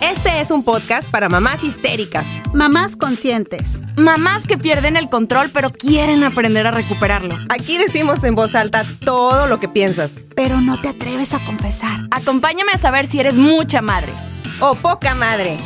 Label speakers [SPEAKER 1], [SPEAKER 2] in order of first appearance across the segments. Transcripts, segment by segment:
[SPEAKER 1] Este es un podcast para mamás histéricas,
[SPEAKER 2] Mamás conscientes.
[SPEAKER 3] Mamás que pierden el control pero quieren aprender a recuperarlo.
[SPEAKER 1] Aquí decimos en voz alta todo lo que piensas.
[SPEAKER 2] Pero no te atreves a confesar.
[SPEAKER 3] Acompáñame a saber si eres mucha madre.
[SPEAKER 1] O poca madre.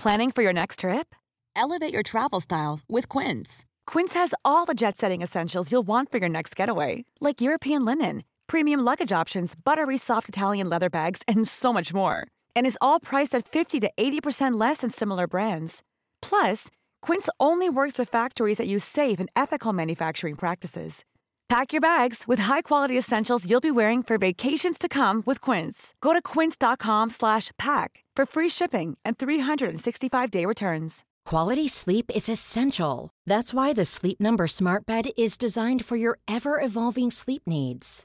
[SPEAKER 4] Planning for your next trip? Elevate your travel style with Quince. Quince has all the jet setting essentials you'll want for your next getaway, like European linen, premium luggage options, buttery soft Italian leather bags, and so much more. And is all priced at 50 to 80% less than similar brands. Plus, Quince only works with factories that use safe and ethical manufacturing practices. Pack your bags with high-quality essentials you'll be wearing for vacations to come with Quince. Go to quince.com slash pack for free shipping and 365-day returns.
[SPEAKER 5] Quality sleep is essential. That's why the Sleep Number Smart Bed is designed for your ever evolving sleep needs.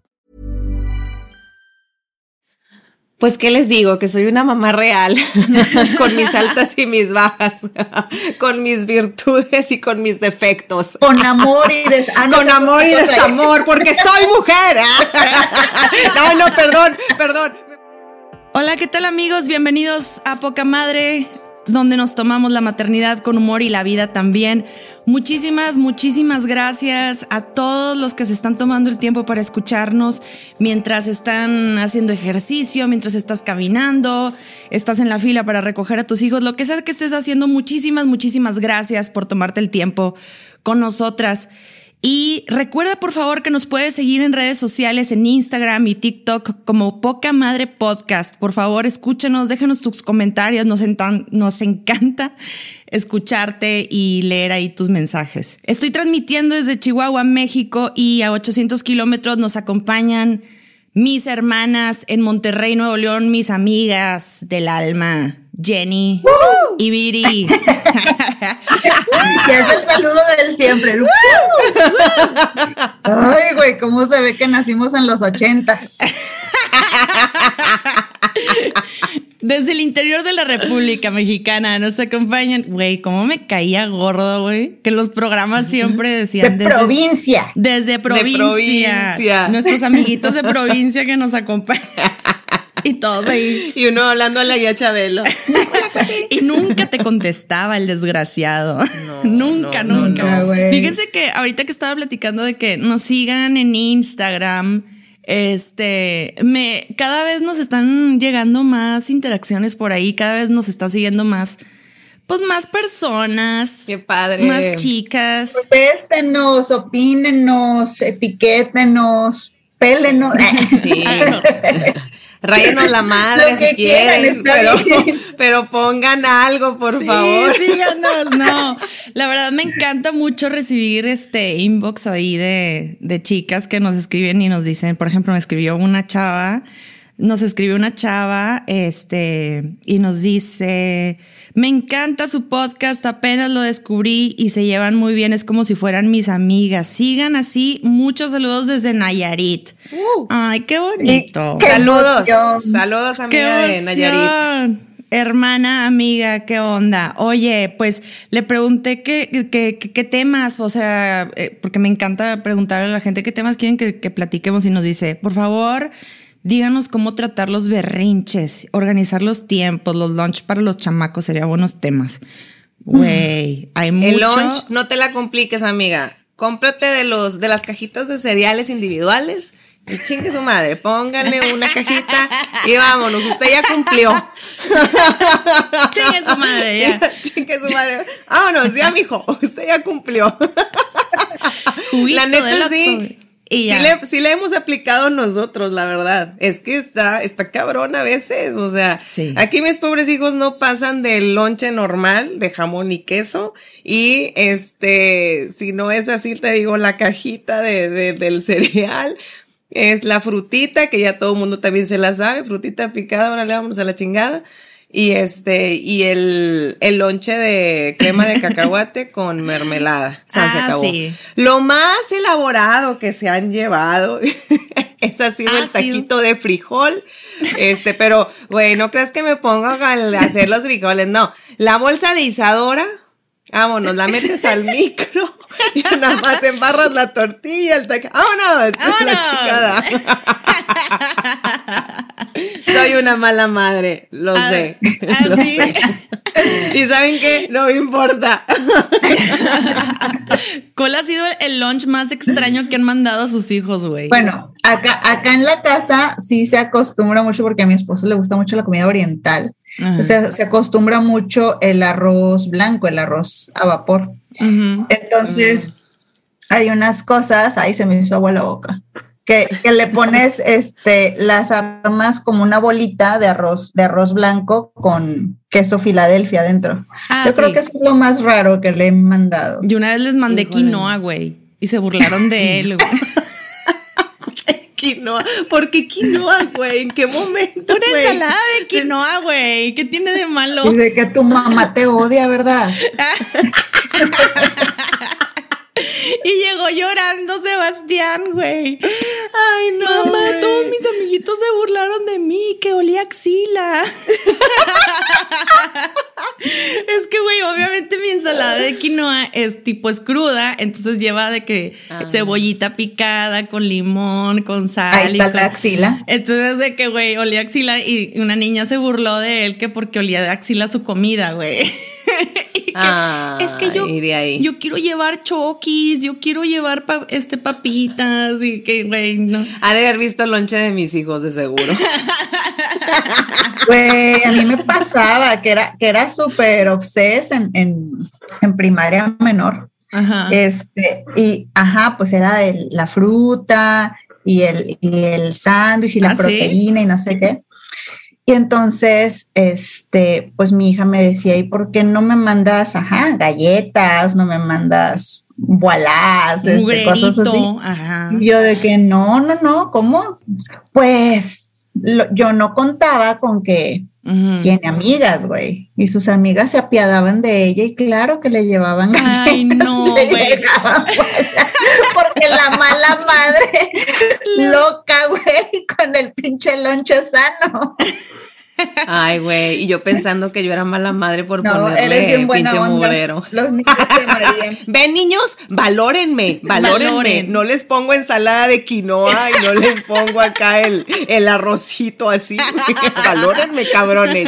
[SPEAKER 6] Pues, ¿qué les digo? Que soy una mamá real, con mis altas y mis bajas, con mis virtudes y con mis defectos.
[SPEAKER 2] Con amor y des ah, no,
[SPEAKER 6] con amor y desamor, porque soy mujer. No, no, perdón, perdón.
[SPEAKER 3] Hola, ¿qué tal amigos? Bienvenidos a Poca Madre, donde nos tomamos la maternidad con humor y la vida también. Muchísimas, muchísimas gracias a todos los que se están tomando el tiempo para escucharnos mientras están haciendo ejercicio, mientras estás caminando, estás en la fila para recoger a tus hijos, lo que sea que estés haciendo. Muchísimas, muchísimas gracias por tomarte el tiempo con nosotras. Y recuerda por favor que nos puedes seguir en redes sociales, en Instagram y TikTok como Poca Madre Podcast. Por favor, escúchanos, déjanos tus comentarios, nos, nos encanta escucharte y leer ahí tus mensajes. Estoy transmitiendo desde Chihuahua, México y a 800 kilómetros nos acompañan mis hermanas en Monterrey, Nuevo León, mis amigas del alma, Jenny y Viri.
[SPEAKER 2] Que es el saludo del siempre. el Ay, güey, cómo se ve que nacimos en los ochentas.
[SPEAKER 3] Desde el interior de la República Mexicana nos acompañan, güey, cómo me caía gordo, güey, que los programas siempre
[SPEAKER 2] De
[SPEAKER 3] decían desde,
[SPEAKER 2] provincia.
[SPEAKER 3] desde provincia,
[SPEAKER 6] provincia.
[SPEAKER 3] nuestros amiguitos de provincia que nos acompañan y todo ahí.
[SPEAKER 6] Y uno hablando a la ya Chabelo.
[SPEAKER 3] Y nunca te contestaba el desgraciado. nunca,
[SPEAKER 6] no,
[SPEAKER 3] nunca.
[SPEAKER 2] no, güey.
[SPEAKER 3] Fíjense que ahorita que estaba platicando de que nos sigan en Instagram, este, me, cada vez nos están llegando más interacciones por ahí, cada vez nos está siguiendo más, pues más personas,
[SPEAKER 6] Qué padre.
[SPEAKER 3] más chicas.
[SPEAKER 2] Péstenos, opínenos, etiquétenos, pélenos.
[SPEAKER 6] Sí. Ráyenos la madre si quieren, pero, pero pongan algo, por
[SPEAKER 3] Sí,
[SPEAKER 6] favor.
[SPEAKER 3] síganos. No, la verdad me encanta mucho recibir este inbox ahí de, de chicas que nos escriben y nos dicen, por ejemplo, me escribió una chava, nos escribió una chava, este, y nos dice, me encanta su podcast, apenas lo descubrí y se llevan muy bien, es como si fueran mis amigas. Sigan así, muchos saludos desde Nayarit. Ay, qué bonito.
[SPEAKER 2] Qué
[SPEAKER 6] Saludos,
[SPEAKER 2] emoción.
[SPEAKER 6] saludos
[SPEAKER 3] ¡Qué
[SPEAKER 6] amiga de Nayarit.
[SPEAKER 3] Hermana, amiga, ¿qué onda? Oye, pues le pregunté qué, qué, qué- qué temas, o sea, eh, porque me encanta preguntarle a la gente qué temas quieren que, que platiquemos y nos dice, por favor, díganos cómo tratar los berrinches, organizar los tiempos, los lunch para los chamacos, serían buenos temas. Güey, hay mucho.
[SPEAKER 6] El lunch, no te la compliques, amiga. Cómprate de los de las cajitas de cereales individuales y chingue su madre. Póngale una cajita y vámonos. Usted ya cumplió.
[SPEAKER 3] Chingue su madre, ya.
[SPEAKER 6] chingue su madre. Vámonos, ya, mijo. Usted ya cumplió.
[SPEAKER 3] Juguito
[SPEAKER 6] la neta sí.
[SPEAKER 3] Y
[SPEAKER 7] Sí
[SPEAKER 3] ya.
[SPEAKER 7] le, sí le hemos aplicado nosotros, la verdad. Es que está, está cabrón a veces. O sea,
[SPEAKER 3] Sí.
[SPEAKER 7] aquí mis pobres hijos no pasan del lonche normal de jamón y queso. Y este, si no es así, te digo, la cajita de, de- del cereal. Es la frutita, que ya todo el mundo también se la sabe, frutita picada, ahora le vamos a la chingada. Y este, y el, el lonche de crema de cacahuate con mermelada. O sea, se
[SPEAKER 3] Ah,
[SPEAKER 7] acabó.
[SPEAKER 3] sí.
[SPEAKER 7] Lo más elaborado que se han llevado es así
[SPEAKER 3] Ha
[SPEAKER 7] el taquito de frijol. Este, pero, güey, no creas que me pongo a hacer los frijoles, no. La bolsa de isadora, vámonos, la metes al micro y nada más embarras la tortilla, el taco. ¡Vámonos! La
[SPEAKER 3] ¡Vámonos!
[SPEAKER 7] chingada. Soy una mala madre, lo
[SPEAKER 3] Ah,
[SPEAKER 7] sé. lo sé. Y saben qué, no me importa.
[SPEAKER 3] ¿Cuál ha sido el lunch más extraño que han mandado a sus hijos, güey?
[SPEAKER 2] Bueno, acá, acá en la casa sí se acostumbra mucho porque a mi esposo le gusta mucho la comida oriental. O sea, se acostumbra mucho el arroz blanco, el arroz a vapor. Entonces, hay unas cosas, ahí se me hizo agua la boca, que, que le pones este, las armas como una bolita de arroz, de arroz blanco con queso Filadelfia adentro.
[SPEAKER 3] Ah,
[SPEAKER 2] Yo
[SPEAKER 3] sí.
[SPEAKER 2] creo que eso es lo más raro que le he mandado.
[SPEAKER 3] Yo una vez les mandé
[SPEAKER 7] Híjole.
[SPEAKER 3] quinoa, güey. Y se burlaron de él, güey.
[SPEAKER 7] Quinoa. ¿Por qué quinoa, güey? ¿En qué momento,
[SPEAKER 3] Una
[SPEAKER 7] güey?
[SPEAKER 3] ensalada de quinoa, güey. ¿Qué tiene de malo?
[SPEAKER 2] Dice que tu mamá te odia, ¿verdad?
[SPEAKER 3] Y llegó llorando Sebastián, güey. Ay, no. Mamá,
[SPEAKER 7] güey.
[SPEAKER 3] todos mis amiguitos se burlaron de mí, que olía axila. es que, güey, obviamente mi ensalada de quinoa es tipo es cruda, entonces lleva de que cebollita picada con limón, con sal.
[SPEAKER 2] Ahí
[SPEAKER 3] y
[SPEAKER 2] está
[SPEAKER 3] con-
[SPEAKER 2] la axila.
[SPEAKER 3] Entonces de que, güey, olía axila y una niña se burló de él que porque olía de axila su comida, güey. Que,
[SPEAKER 7] Ah,
[SPEAKER 3] es que yo,
[SPEAKER 7] de ahí.
[SPEAKER 3] yo quiero llevar chokis, yo quiero llevar pa- este papitas y que, güey, no.
[SPEAKER 7] Ha de haber visto el lonche de mis hijos, de seguro.
[SPEAKER 2] Güey, a mí me pasaba que era, que era súper obses en, en, en primaria menor.
[SPEAKER 3] Ajá.
[SPEAKER 2] Este, y ajá, pues era el- la fruta y el, y el sándwich y la
[SPEAKER 3] ¿Ah, sí?
[SPEAKER 2] proteína y no sé qué. Y entonces, este, pues mi hija me decía, ¿y por qué no me mandas, ajá, galletas, no me mandas voilás, este, cosas así?
[SPEAKER 3] Ajá.
[SPEAKER 2] Y yo de que no, no, no, ¿cómo? Pues lo- yo no contaba con que tiene amigas, güey. Y sus amigas se apiadaban de ella y claro que le llevaban
[SPEAKER 3] Ay,
[SPEAKER 2] galletas
[SPEAKER 3] no, güey.
[SPEAKER 2] bolas, Porque la mala madre loca, güey, con el pinche lonche sano.
[SPEAKER 7] Ay, güey. Y yo pensando que yo era mala madre por
[SPEAKER 2] No,
[SPEAKER 7] ponerle pinche
[SPEAKER 2] onda.
[SPEAKER 7] mugrero.
[SPEAKER 2] Los niños amarían.
[SPEAKER 7] Ven, niños, valórenme, valórenme.
[SPEAKER 3] Valoren.
[SPEAKER 7] No les pongo ensalada de quinoa y no les pongo acá el, el arrocito así. valórenme, cabrones.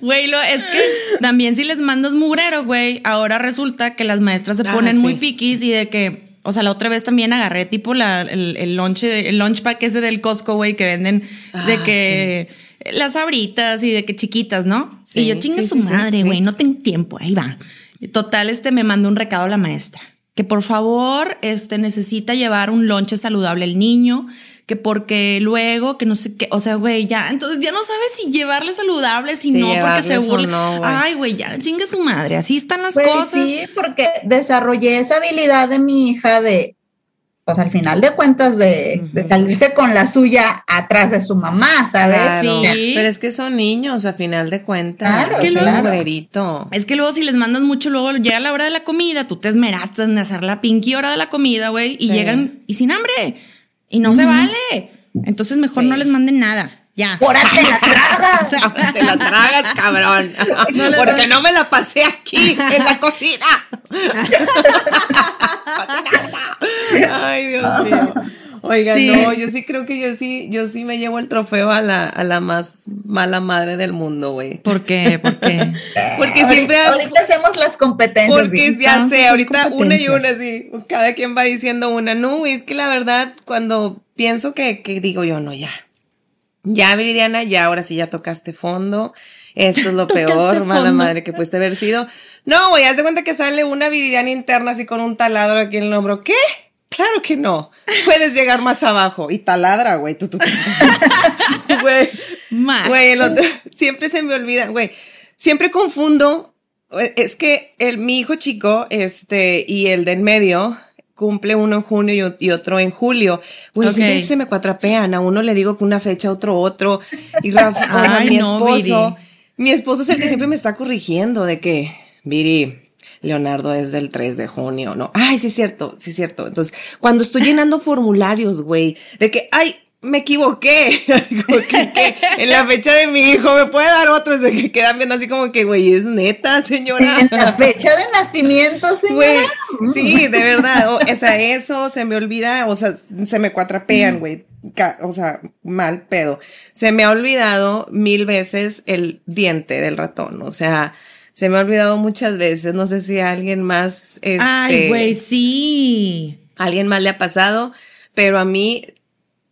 [SPEAKER 3] Güey, lo, es que también si les mandas mugrero, güey, ahora resulta que las maestras se
[SPEAKER 7] Ah,
[SPEAKER 3] ponen
[SPEAKER 7] sí.
[SPEAKER 3] muy piquis y de que, o sea, la otra vez también agarré tipo la, el, el lunch, el lunch pack ese del Costco, güey, que venden de
[SPEAKER 7] Ah,
[SPEAKER 3] que las sabritas y de que chiquitas, ¿no?
[SPEAKER 7] Sí,
[SPEAKER 3] y yo chingue
[SPEAKER 7] sí,
[SPEAKER 3] su madre, güey, no tengo tiempo, ahí va. Total, este me mandó un recado a la maestra. Que por favor, este necesita llevar un lonche saludable el niño, que porque luego, que no sé qué, o sea, güey, ya, entonces ya no sabes si llevarle saludable, si
[SPEAKER 7] Sí,
[SPEAKER 3] no, porque se burla.
[SPEAKER 7] no, güey.
[SPEAKER 3] Ay, güey, ya, chingue su madre, así están las
[SPEAKER 2] Güey,
[SPEAKER 3] cosas.
[SPEAKER 2] sí, porque desarrollé esa habilidad de mi hija de, pues al final de cuentas, de, de salirse con la suya atrás de su mamá, ¿sabes?
[SPEAKER 7] Claro.
[SPEAKER 3] Sí.
[SPEAKER 7] Pero es que son niños, a final de cuentas.
[SPEAKER 2] Claro,
[SPEAKER 7] es
[SPEAKER 2] claro.
[SPEAKER 7] mugrerito.
[SPEAKER 3] Es que luego si les mandas mucho, luego llega la hora de la comida, tú te esmeraste en hacer la pinky hora de la comida, güey, y
[SPEAKER 7] Sí.
[SPEAKER 3] llegan y sin hambre. Y no se vale. Entonces mejor
[SPEAKER 7] Sí.
[SPEAKER 3] no les manden nada. Ya.
[SPEAKER 2] Ahora te la tragas.
[SPEAKER 7] Te la tragas, cabrón. Porque no me la pasé aquí, en la cocina. Ay, Dios mío. Oiga,
[SPEAKER 3] Sí.
[SPEAKER 7] no, yo sí creo que yo sí, yo sí me llevo el trofeo a la, a la más mala madre del mundo, güey.
[SPEAKER 3] ¿Por qué? ¿Por qué?
[SPEAKER 7] Porque
[SPEAKER 2] Ahorita-
[SPEAKER 7] siempre
[SPEAKER 2] Ahorita hacemos las competencias.
[SPEAKER 7] Porque
[SPEAKER 2] Vicky.
[SPEAKER 7] ya
[SPEAKER 2] Vamos a
[SPEAKER 7] sé, ahorita una y una, sí. Cada quien va diciendo una. No, güey, es que la verdad, cuando pienso que, que digo yo, no, ya. Ya, Viridiana, ya ahora sí ya tocaste fondo. Esto es lo peor, mala madre que pudiste haber sido. No, güey, haz de cuenta que sale una Viridiana interna así con un taladro aquí en el hombro. ¿Qué? Claro que no. Puedes llegar más abajo y taladra, güey. Güey.
[SPEAKER 3] Más.
[SPEAKER 7] Güey, el otro, siempre se me olvida, güey. Siempre confundo. eh, Es que el, mi hijo chico, este, y el de en medio, cumple uno en junio y, otro en julio. Güey,
[SPEAKER 3] Ok.
[SPEAKER 7] siempre se me cuatrapean. A uno le digo que una fecha, a otro otro. Y Rafa,
[SPEAKER 3] Ay,
[SPEAKER 7] mi
[SPEAKER 3] no,
[SPEAKER 7] esposo,
[SPEAKER 3] Viri.
[SPEAKER 7] mi esposo es el que siempre me está corrigiendo de que, Viri, Leonardo es del 3 de junio, ¿no? Ay, sí es cierto, sí es cierto. Entonces, cuando estoy llenando formularios, güey, de que, ay, me equivoqué, Como que, que en la fecha de mi hijo, ¿me puede dar otro? Se quedan viendo así como que, güey, es neta, señora.
[SPEAKER 2] En la fecha de nacimiento,
[SPEAKER 7] Güey,
[SPEAKER 2] señora.
[SPEAKER 7] sí, de verdad, o, o sea, eso se me olvida, o sea, se me cuatrapean, güey, o sea, mal pedo. Se me ha olvidado mil veces el diente del ratón, o sea, se me ha olvidado muchas veces, no sé si a alguien más, este,
[SPEAKER 3] Ay, güey, sí.
[SPEAKER 7] a alguien más le ha pasado, pero a mí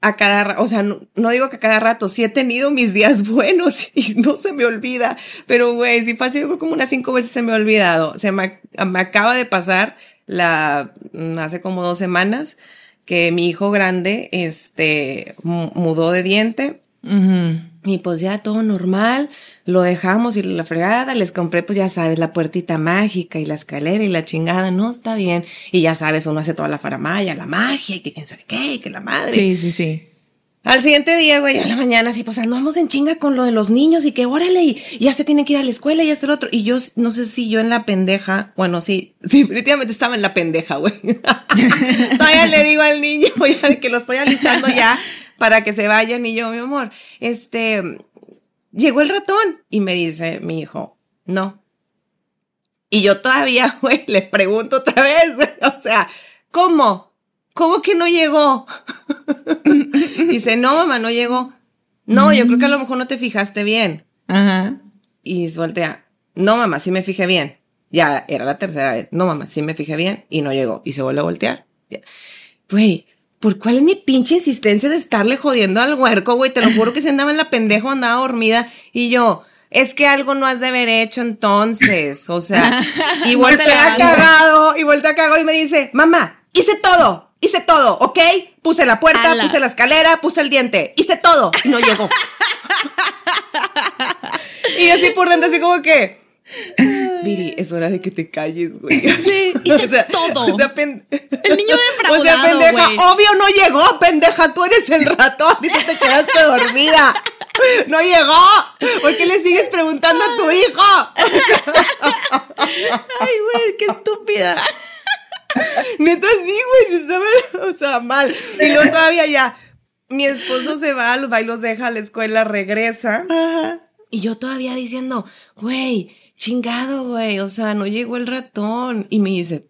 [SPEAKER 7] a cada, o sea, no, no digo que a cada rato, sí he tenido mis días buenos y no se me olvida, pero güey, si pasa yo creo como unas cinco veces se me ha olvidado, se me, me acaba de pasar la, mm, hace como dos semanas que mi hijo grande, este, mu- mudó de diente y pues ya todo normal, lo dejamos y la fregada, les compré pues ya sabes, la puertita mágica y la escalera y la chingada, no, está bien. Y ya sabes, uno hace toda la faramaya, la magia y que quién sabe qué, y que la madre.
[SPEAKER 3] Sí, sí, sí.
[SPEAKER 7] Al siguiente día, güey, a la mañana, así, pues andamos en chinga con lo de los niños y que órale, y ya se tienen que ir a la escuela y lo otro. Y yo, no sé si yo en la pendeja, bueno, sí, sí, definitivamente estaba en la pendeja, güey. Todavía le digo al niño, ya que lo estoy alistando ya para que se vayan y yo, mi amor, este, llegó el ratón y me dice mi hijo, no. Y yo todavía, güey, le pregunto otra vez, o sea, ¿cómo? ¿Cómo que no llegó? Dice, no, mamá, no llegó. No, yo creo que a lo mejor no te fijaste bien.
[SPEAKER 3] Ajá.
[SPEAKER 7] Y voltea, no, mamá, sí me fijé bien. Ya era la tercera vez. No, mamá, sí me fijé bien y no llegó. Y se vuelve a voltear. Güey, ¿por cuál es mi pinche insistencia de estarle jodiendo al huerco, güey? Te lo juro que se andaba en la pendeja o andaba dormida. Y yo, es que algo no has de haber hecho entonces. O sea, y
[SPEAKER 3] No la
[SPEAKER 7] cagado, y voltea cagado y me dice, mamá, hice todo. Hice todo, ¿ok? Puse la puerta,
[SPEAKER 3] Ala.
[SPEAKER 7] puse la escalera, puse el diente. Hice todo y no llegó. y así por dentro, así como que. Viri, es hora de que te calles, güey.
[SPEAKER 3] Sí, hice todo.
[SPEAKER 7] O sea, pen-
[SPEAKER 3] El niño
[SPEAKER 7] o sea,
[SPEAKER 3] defraudado,
[SPEAKER 7] pendeja, obvio no llegó, pendeja, tú eres el ratón y te quedaste dormida. No llegó. ¿Por qué le sigues preguntando a tu hijo?
[SPEAKER 3] Ay, güey, qué estúpida.
[SPEAKER 7] Neta, sí, güey, sí estaba, o sea, mal. Y luego todavía ya, mi esposo se va, los deja a la escuela, regresa. Y yo todavía diciendo, güey, chingado, güey, o sea, no llegó el ratón. Y me dice,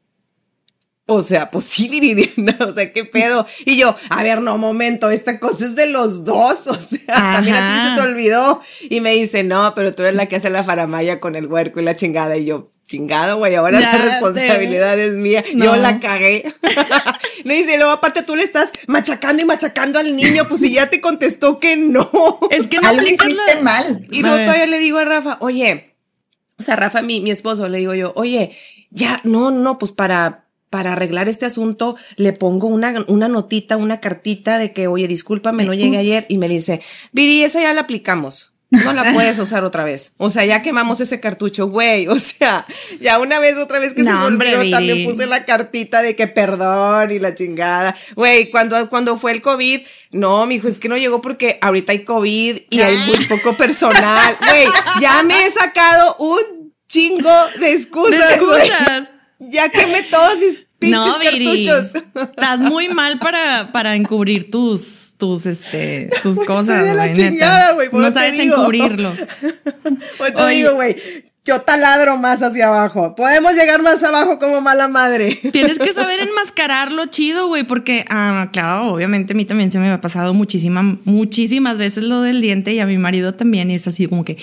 [SPEAKER 7] o sea, pues sí, Viridiana, o sea, qué pedo. Y yo, a ver, no, momento, esta cosa es de los dos, o sea, también a ti se te olvidó. Y me dice, no, pero tú eres la que hace la faramaya con el huerco y la chingada. Y yo, chingado, güey, ahora
[SPEAKER 3] Ya
[SPEAKER 7] la responsabilidad es mía.
[SPEAKER 3] No.
[SPEAKER 7] Yo la cagué. Me dice, luego aparte tú le estás machacando y machacando al niño, pues si ya te contestó que no.
[SPEAKER 3] Es que no
[SPEAKER 2] Algo hiciste
[SPEAKER 3] la...
[SPEAKER 2] mal.
[SPEAKER 7] Y luego todavía le digo a Rafa, oye, o sea, Rafa, mi, mi esposo, le digo yo, oye, ya, no, no, pues para, para arreglar este asunto, le pongo una, una notita, una cartita de que, oye, discúlpame, no llegué ayer. Y me dice, Viri, esa ya la aplicamos. No la puedes usar otra vez. O sea, ya quemamos ese cartucho, güey. O sea, ya una vez, otra vez que se
[SPEAKER 3] hombre,
[SPEAKER 7] olvidó, también puse la cartita de que perdón y la chingada. Güey, cuando, cuando fue el COVID, no, mijo, es que no llegó porque ahorita hay COVID y hay muy poco personal. Güey, ya me he sacado un chingo de excusas, güey. Ya quemé todos mis pinches
[SPEAKER 3] No, Viri.
[SPEAKER 7] cartuchos.
[SPEAKER 3] Estás muy mal para, para encubrir tus, tus, este, tus cosas, güey, No sabes
[SPEAKER 7] digo.
[SPEAKER 3] encubrirlo.
[SPEAKER 7] Pues te
[SPEAKER 3] Oye.
[SPEAKER 7] digo, güey, yo taladro más hacia abajo. Podemos llegar más abajo como mala madre.
[SPEAKER 3] Tienes que saber enmascararlo chido, güey, porque, ah, claro, obviamente a mí también se me ha pasado muchísima, muchísimas veces lo del diente y a mi marido también, y es así como que.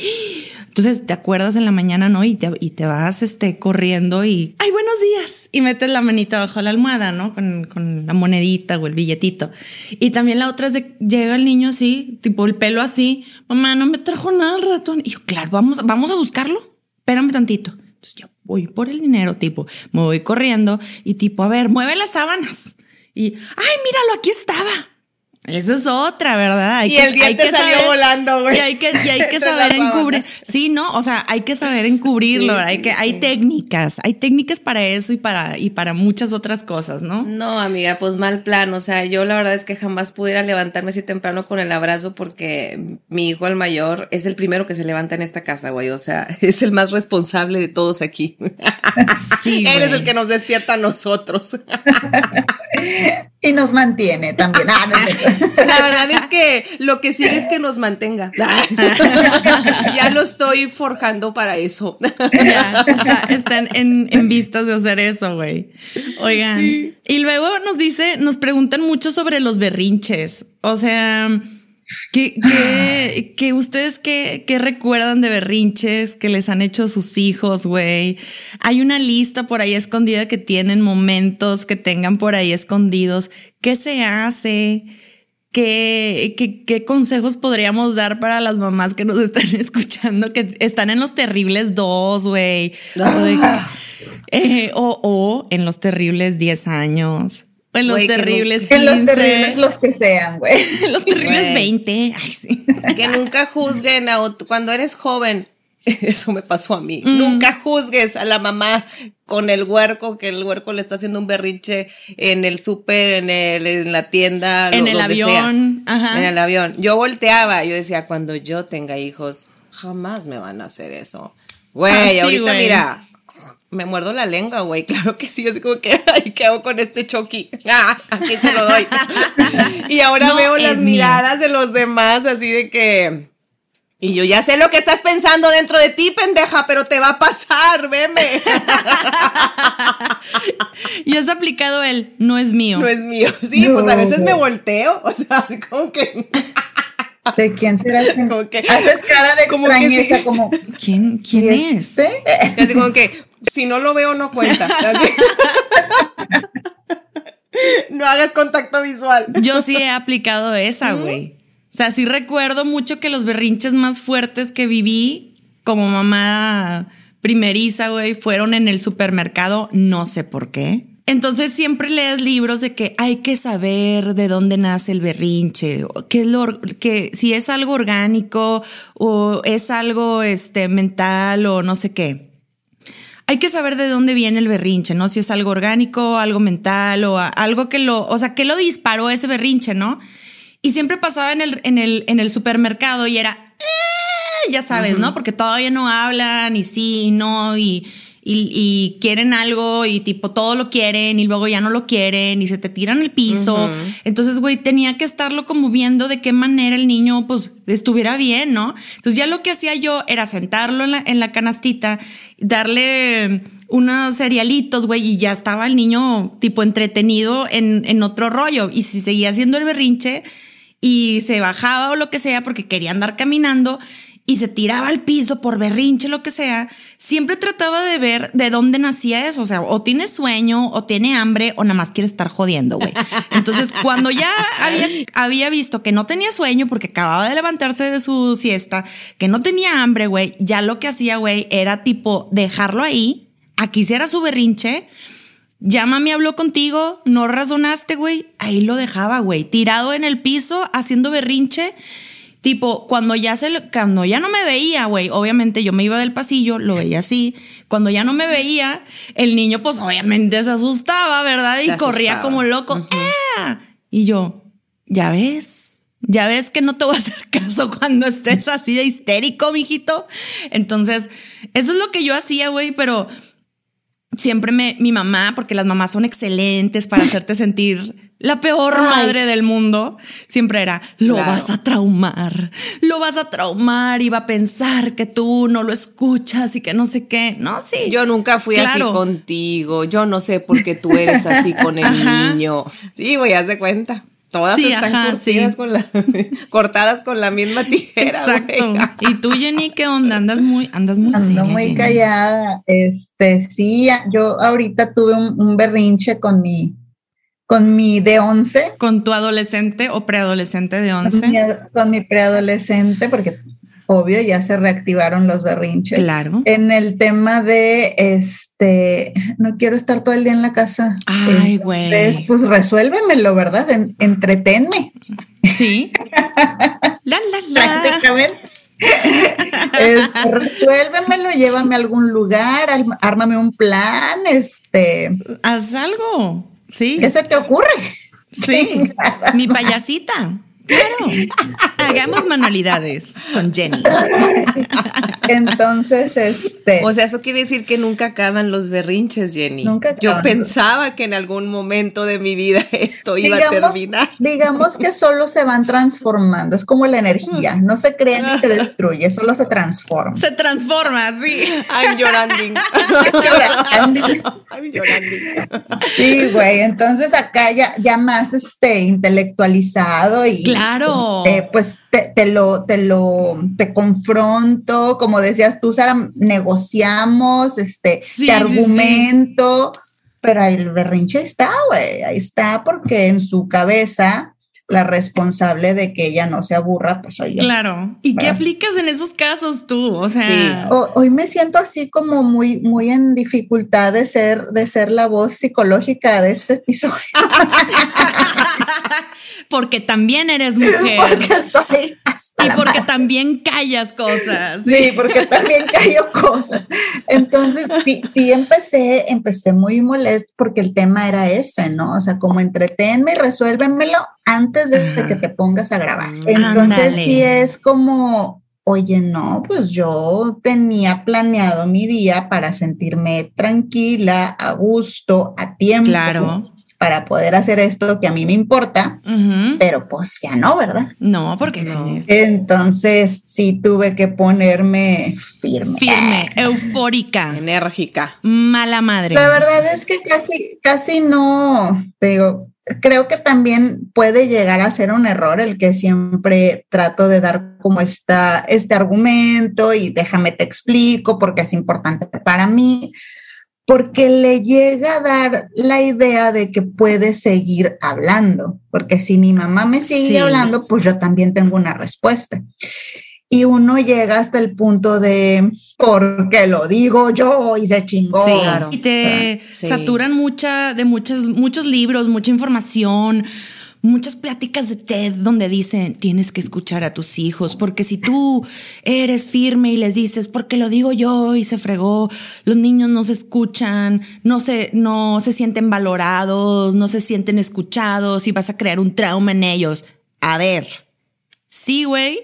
[SPEAKER 3] Entonces te acuerdas en la mañana, ¿no? Y te, y te vas este, corriendo y. ¡Ay, buenos días! Y metes la manita bajo la almohada, ¿no? Con, con la monedita o el billetito. Y también la otra es de llega el niño así, tipo el pelo así. Mamá, no me trajo nada el ratón. Y yo, claro, vamos, vamos a buscarlo. Espérame tantito. Entonces yo voy por el dinero, tipo, me voy corriendo y tipo, a ver, mueve las sábanas. Y, ay, míralo, aquí estaba. Esa es otra, ¿verdad?
[SPEAKER 6] Hay y el diente salió volando, güey.
[SPEAKER 3] Y hay que, y hay que saber encubrir. Sí, ¿no? O sea, hay que saber encubrirlo. hay que, hay técnicas, hay técnicas para eso y para, y para muchas otras cosas, ¿no?
[SPEAKER 7] No, amiga, pues mal plan. O sea, yo la verdad es que jamás pudiera levantarme así temprano con el abrazo porque mi hijo el mayor es el primero que se levanta en esta casa, güey. O sea, es el más responsable de todos aquí. Sí. Él es el que nos despierta a nosotros.
[SPEAKER 2] y nos mantiene también. Ah, no
[SPEAKER 6] La verdad es que lo que sigue es que nos mantenga. ya lo estoy forjando para eso.
[SPEAKER 3] Ya, están en, vistas de hacer eso, güey. Oigan. Y luego nos dice, nos preguntan mucho sobre los berrinches. O sea, ¿Qué, qué, ustedes qué, qué, recuerdan de berrinches que les han hecho sus hijos, güey? Hay una lista por ahí escondida que tienen momentos que tengan por ahí escondidos. ¿Qué se hace? ¿Qué, qué, consejos podríamos dar para las mamás que nos están escuchando, que están en los terribles dos, güey? Ah. Eh, o, en los terribles diez años. En los terribles 15. En
[SPEAKER 2] los terribles los que sean, güey.
[SPEAKER 3] En los terribles 20. Ay, sí.
[SPEAKER 7] Que nunca juzguen a cuando eres joven. Eso me pasó a mí. Mm. Nunca juzgues a la mamá con el huerco, que el huerco le está haciendo un berrinche en el súper, en, el, en la tienda,
[SPEAKER 3] en el avión.
[SPEAKER 7] En el avión. Yo volteaba, yo decía, cuando yo tenga hijos, jamás me van a hacer eso. Güey, ah, ahorita mira, me muerdo la lengua, güey. Claro que sí, es como que, ¿qué hago con este choqui? Ah, aquí se lo doy. y ahora veo las miradas de los demás así de que y yo ya sé lo que estás pensando dentro de ti, pendeja, pero te va a pasar, veme.
[SPEAKER 3] y has aplicado el no es mío.
[SPEAKER 7] No es mío. Sí, pues a veces me volteo. O sea, como que.
[SPEAKER 2] ¿De quién será? Como que, Haces cara de como extrañeza, como.
[SPEAKER 3] ¿Quién, quién es? Este?
[SPEAKER 7] Así como que, si no lo veo, no cuenta. no hagas contacto visual.
[SPEAKER 3] Yo sí he aplicado esa, güey. O sea, sí recuerdo mucho que los berrinches más fuertes que viví como mamá primeriza, güey, fueron en el supermercado, no sé por qué. Entonces siempre lees libros de que hay que saber de dónde nace el berrinche, qué es lo, que si es algo orgánico o es algo este, mental o no sé qué. Hay que saber de dónde viene el berrinche, ¿no? Si es algo orgánico, algo mental o algo que lo, o sea, que lo disparó ese berrinche, ¿no? Y siempre pasaba en el, en el, en el supermercado y era, eh", ya sabes, ¿no? Porque todavía no hablan y sí y no y, y, quieren algo y tipo todo lo quieren y luego ya no lo quieren y se te tiran el piso. Entonces, güey, tenía que estarlo como viendo de qué manera el niño pues estuviera bien, ¿no? Entonces ya lo que hacía yo era sentarlo en la, en la canastita, darle unos cerealitos, güey, y ya estaba el niño tipo entretenido en, en otro rollo. Y si seguía haciendo el berrinche, y se bajaba o lo que sea porque quería andar caminando y se tiraba al piso por berrinche, lo que sea, siempre trataba de ver de dónde nacía eso. O sea, o tiene sueño, o tiene hambre, o nada más quiere estar jodiendo, güey. Entonces, cuando ya había, visto que no tenía sueño porque acababa de levantarse de su siesta, que no tenía hambre, güey, ya lo que hacía, güey, era tipo dejarlo ahí, aquí hiciera su berrinche ya mami habló contigo, no razonaste, güey. Ahí lo dejaba, güey. Tirado en el piso, haciendo berrinche. Tipo, cuando ya se cuando ya no me veía, güey, obviamente yo me iba del pasillo, lo veía así. Cuando ya no me veía, el niño, pues obviamente se asustaba, ¿verdad? Y corría como loco. ¡Ah! Y yo, ya ves, ya ves que no te voy a hacer caso cuando estés así de histérico, mijito. Entonces, eso es lo que yo hacía, güey, pero siempre me, mi mamá, porque las mamás son excelentes para hacerte sentir la peor madre del mundo, siempre era, lo vas a traumar, lo vas a traumar y va a pensar que tú no lo escuchas y que no sé qué. No, sí.
[SPEAKER 7] Yo nunca fui así contigo, yo no sé por qué tú eres así con el niño. Sí, voy a hacer cuenta. Todas están con la, cortadas con la misma tijera.
[SPEAKER 3] Exacto. ¿Y tú, Jenny, qué onda? Andas muy, andas muy,
[SPEAKER 2] Ando muy callada. Este, sí, yo ahorita tuve un, berrinche con mi, con mi de 11.
[SPEAKER 3] ¿Con tu adolescente o preadolescente de 11?
[SPEAKER 2] Con mi, con mi preadolescente, porque obvio, ya se reactivaron los berrinches.
[SPEAKER 3] Claro.
[SPEAKER 2] En el tema de, este, no quiero estar todo el día en la casa.
[SPEAKER 3] Ay, güey.
[SPEAKER 2] Entonces, pues resuélvemelo, ¿verdad? En- entretenme.
[SPEAKER 3] Sí. La, la, la.
[SPEAKER 2] Prácticamente. Este, resuélvemelo, llévame a algún lugar, ármame un plan, este,
[SPEAKER 3] Haz algo. Sí.
[SPEAKER 2] ¿qué se te ocurre?
[SPEAKER 3] Sí. Mi payasita. Claro. Hagamos manualidades con Jenny.
[SPEAKER 2] Entonces, este,
[SPEAKER 7] O sea, eso quiere decir que nunca acaban los berrinches, Jenny.
[SPEAKER 2] Nunca
[SPEAKER 7] Yo
[SPEAKER 2] acaban.
[SPEAKER 7] pensaba que en algún momento de mi vida esto iba a terminar.
[SPEAKER 2] digamos que solo se van transformando, es como la energía, no se crea ni se destruye, solo se transforma.
[SPEAKER 3] Se transforma, sí.
[SPEAKER 7] I'm llorando. I'm llorando.
[SPEAKER 2] Sí, güey, entonces acá ya, ya más este intelectualizado y
[SPEAKER 3] Claro.
[SPEAKER 2] este, pues te, te lo, te lo, te confronto, como decías tú, Sara, negociamos, este,
[SPEAKER 3] Sí,
[SPEAKER 2] te
[SPEAKER 3] sí,
[SPEAKER 2] argumento, pero el berrinche está, güey, ahí está porque en su cabeza la responsable de que ella no se aburra, pues soy yo.
[SPEAKER 3] Claro. ¿Y qué aplicas en esos casos tú? O sea,
[SPEAKER 7] Sí.
[SPEAKER 2] Ho- Hoy me siento así como muy, muy en dificultad de ser, de ser la voz psicológica de este episodio.
[SPEAKER 3] porque también eres mujer
[SPEAKER 2] Porque estoy hasta
[SPEAKER 3] y
[SPEAKER 2] la
[SPEAKER 3] porque
[SPEAKER 2] madre.
[SPEAKER 3] también callas cosas.
[SPEAKER 2] Sí, porque también cayó cosas. Entonces, sí, sí empecé, empecé muy molesto porque el tema era ese, ¿no? O sea, como entretenme y resuélvemelo antes de, de que te pongas a grabar. Entonces,
[SPEAKER 3] Ándale.
[SPEAKER 2] sí es como, oye, no, pues yo tenía planeado mi día para sentirme tranquila, a gusto, a tiempo.
[SPEAKER 3] Claro.
[SPEAKER 2] Para poder hacer esto que a mí me importa, pero pues ya no, ¿verdad?
[SPEAKER 3] No, porque tienes
[SPEAKER 2] Entonces sí tuve que ponerme firme.
[SPEAKER 3] firme, eufórica,
[SPEAKER 7] Enérgica.
[SPEAKER 3] mala madre.
[SPEAKER 2] La verdad es que casi, casi no, te digo, creo que también puede llegar a ser un error el que siempre trato de dar como esta, este argumento y déjame te explico porque es importante para mí, porque le llega a dar la idea de que puede seguir hablando, porque si mi mamá me sigue
[SPEAKER 3] Sí.
[SPEAKER 2] hablando, pues yo también tengo una respuesta. Y uno llega hasta el punto de, porque lo digo yo y se chingó.
[SPEAKER 3] Sí,
[SPEAKER 7] Claro.
[SPEAKER 3] y te saturan mucha de muchos muchos libros, mucha información, muchas pláticas de TED donde dicen tienes que escuchar a tus hijos, porque si tú eres firme y les dices porque lo digo yo y se fregó, los niños no se escuchan, no se no se sienten valorados, no se sienten escuchados y vas a crear un trauma en ellos. A ver, sí, güey,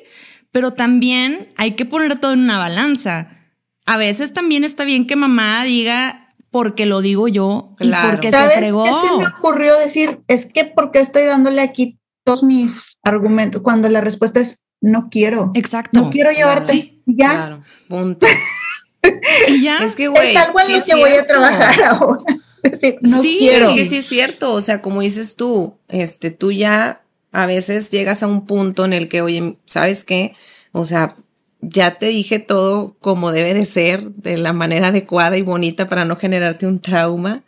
[SPEAKER 3] pero también hay que poner todo en una balanza. A veces también está bien que mamá diga porque lo digo yo
[SPEAKER 7] Claro.
[SPEAKER 3] y porque se
[SPEAKER 2] ¿Sabes
[SPEAKER 3] fregó.
[SPEAKER 2] qué se me ocurrió decir? Es que porque estoy dándole aquí todos mis argumentos cuando la respuesta es no quiero.
[SPEAKER 3] Exacto.
[SPEAKER 2] No quiero llevarte.
[SPEAKER 7] Sí,
[SPEAKER 2] ya.
[SPEAKER 7] Claro. Punto.
[SPEAKER 3] Y ya.
[SPEAKER 7] Es que, güey.
[SPEAKER 2] es algo en
[SPEAKER 7] sí
[SPEAKER 2] lo
[SPEAKER 7] es
[SPEAKER 2] que voy a trabajar ahora. Es decir, no
[SPEAKER 3] Sí,
[SPEAKER 2] quiero.
[SPEAKER 7] Es que sí es cierto, o sea, como dices tú, este, tú ya a veces llegas a un punto en el que, oye, ¿sabes qué? O sea, ya te dije todo como debe de ser, de la manera adecuada y bonita para no generarte un trauma,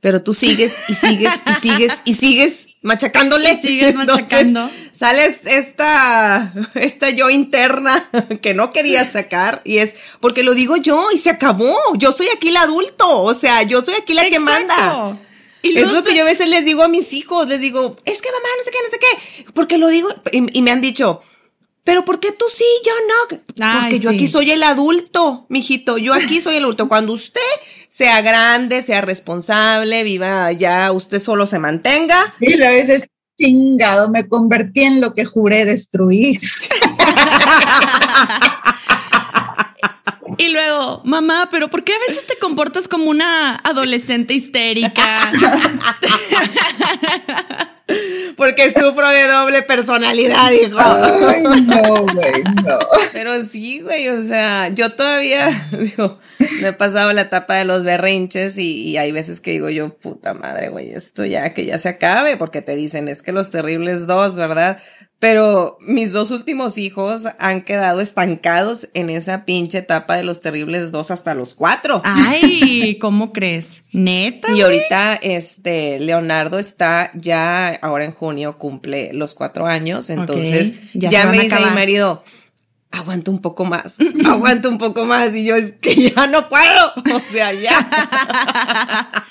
[SPEAKER 7] pero tú sigues y sigues y sigues y sigues machacándole.
[SPEAKER 3] Y sigues
[SPEAKER 7] Entonces,
[SPEAKER 3] machacando.
[SPEAKER 7] sales esta, esta yo interna que no quería sacar y es porque lo digo yo y se acabó. Yo soy aquí el adulto, o sea, yo soy aquí la que manda.
[SPEAKER 3] Y
[SPEAKER 7] Es lo que yo a veces les digo a mis hijos, les digo, es que mamá, no sé qué, no sé qué, porque lo digo, y, y me han dicho, pero ¿por qué tú sí, yo no?
[SPEAKER 3] Ay,
[SPEAKER 7] Porque yo
[SPEAKER 3] sí.
[SPEAKER 7] aquí soy el adulto, mijito, yo aquí soy el adulto. Cuando usted sea grande, sea responsable, viva ya, usted solo se mantenga,
[SPEAKER 2] Y a veces chingado, me convertí en lo que juré destruir.
[SPEAKER 3] Y luego, mamá, pero ¿por qué a veces te comportas como una adolescente histérica?
[SPEAKER 7] porque sufro de doble personalidad, hijo.
[SPEAKER 2] Ay, no, güey, no.
[SPEAKER 7] Pero sí, güey, o sea, yo todavía, digo, me he pasado la etapa de los berrinches y, y hay veces que digo yo, puta madre, güey, esto ya que ya se acabe, porque te dicen, es que los terribles dos, ¿verdad? Pero mis dos últimos hijos han quedado estancados en esa pinche etapa de los terribles dos hasta los cuatro.
[SPEAKER 3] Ay, ¿cómo crees? Neta.
[SPEAKER 7] Y ahorita, este, Leonardo está ya, ahora en junio cumple los cuatro años, entonces
[SPEAKER 3] ya
[SPEAKER 7] me dice mi marido, aguanto un poco más, aguanto un poco más. Y yo, es que ya no puedo. O sea, ya.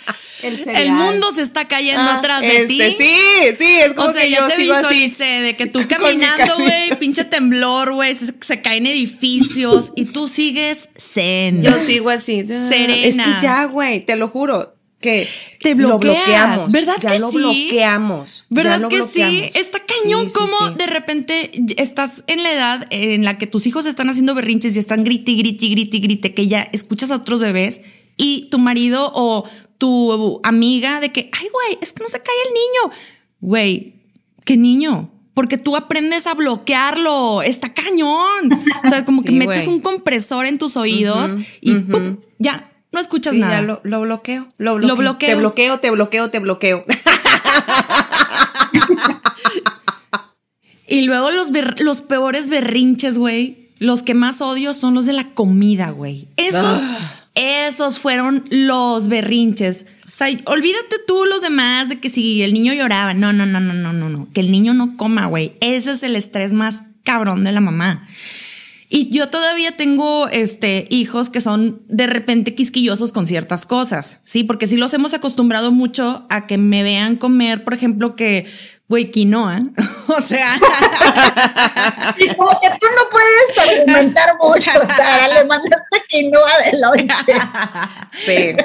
[SPEAKER 3] El, mundo se está cayendo
[SPEAKER 7] Ah,
[SPEAKER 3] atrás de
[SPEAKER 7] este,
[SPEAKER 3] ti.
[SPEAKER 7] Sí, sí, es como
[SPEAKER 3] O sea,
[SPEAKER 7] que
[SPEAKER 3] ya
[SPEAKER 7] yo
[SPEAKER 3] te
[SPEAKER 7] sigo así.
[SPEAKER 3] visualicé de que tú caminando, güey, pinche temblor, güey, se, se caen edificios y tú sigues zen.
[SPEAKER 7] Yo sigo así.
[SPEAKER 3] Serena.
[SPEAKER 7] Es que ya, güey, te lo juro. Que
[SPEAKER 3] Te
[SPEAKER 7] lo bloqueamos.
[SPEAKER 3] ¿verdad
[SPEAKER 7] ya
[SPEAKER 3] que
[SPEAKER 7] lo
[SPEAKER 3] sí?
[SPEAKER 7] bloqueamos. ya
[SPEAKER 3] ¿Verdad
[SPEAKER 7] lo
[SPEAKER 3] que
[SPEAKER 7] bloqueamos.
[SPEAKER 3] sí? Está cañón
[SPEAKER 7] Sí, sí,
[SPEAKER 3] como de repente estás en la edad en la que tus hijos están haciendo berrinches y están grite, grite, grite, grite, que ya escuchas a otros bebés y tu marido o tu amiga de que, ay, güey, es que no se cae el niño. Güey, ¿qué niño? Porque tú aprendes a bloquearlo. Está cañón. O sea, como que metes un compresor en tus oídos y. ¡pum! ya no escuchas
[SPEAKER 7] Sí,
[SPEAKER 3] nada.
[SPEAKER 7] ya lo, lo bloqueo. Lo bloqueo.
[SPEAKER 3] bloqueo.
[SPEAKER 7] Te bloqueo, te bloqueo, te bloqueo.
[SPEAKER 3] Y luego los, los peores berrinches, güey. Los que más odio son los de la comida, güey. Esos, esos fueron los berrinches. O sea, olvídate tú los demás de que si el niño lloraba. No, no, no, no, no, no, no. Que el niño no coma, güey. Ese es el estrés más cabrón de la mamá. Y yo todavía tengo este, hijos que son de repente quisquillosos con ciertas cosas, ¿sí? Porque sí los hemos acostumbrado mucho a que me vean comer, por ejemplo, que, güey, quinoa. o sea,
[SPEAKER 2] Y como que tú no puedes argumentar mucho, Sara, le mandaste quinoa de lonche.
[SPEAKER 7] Sí.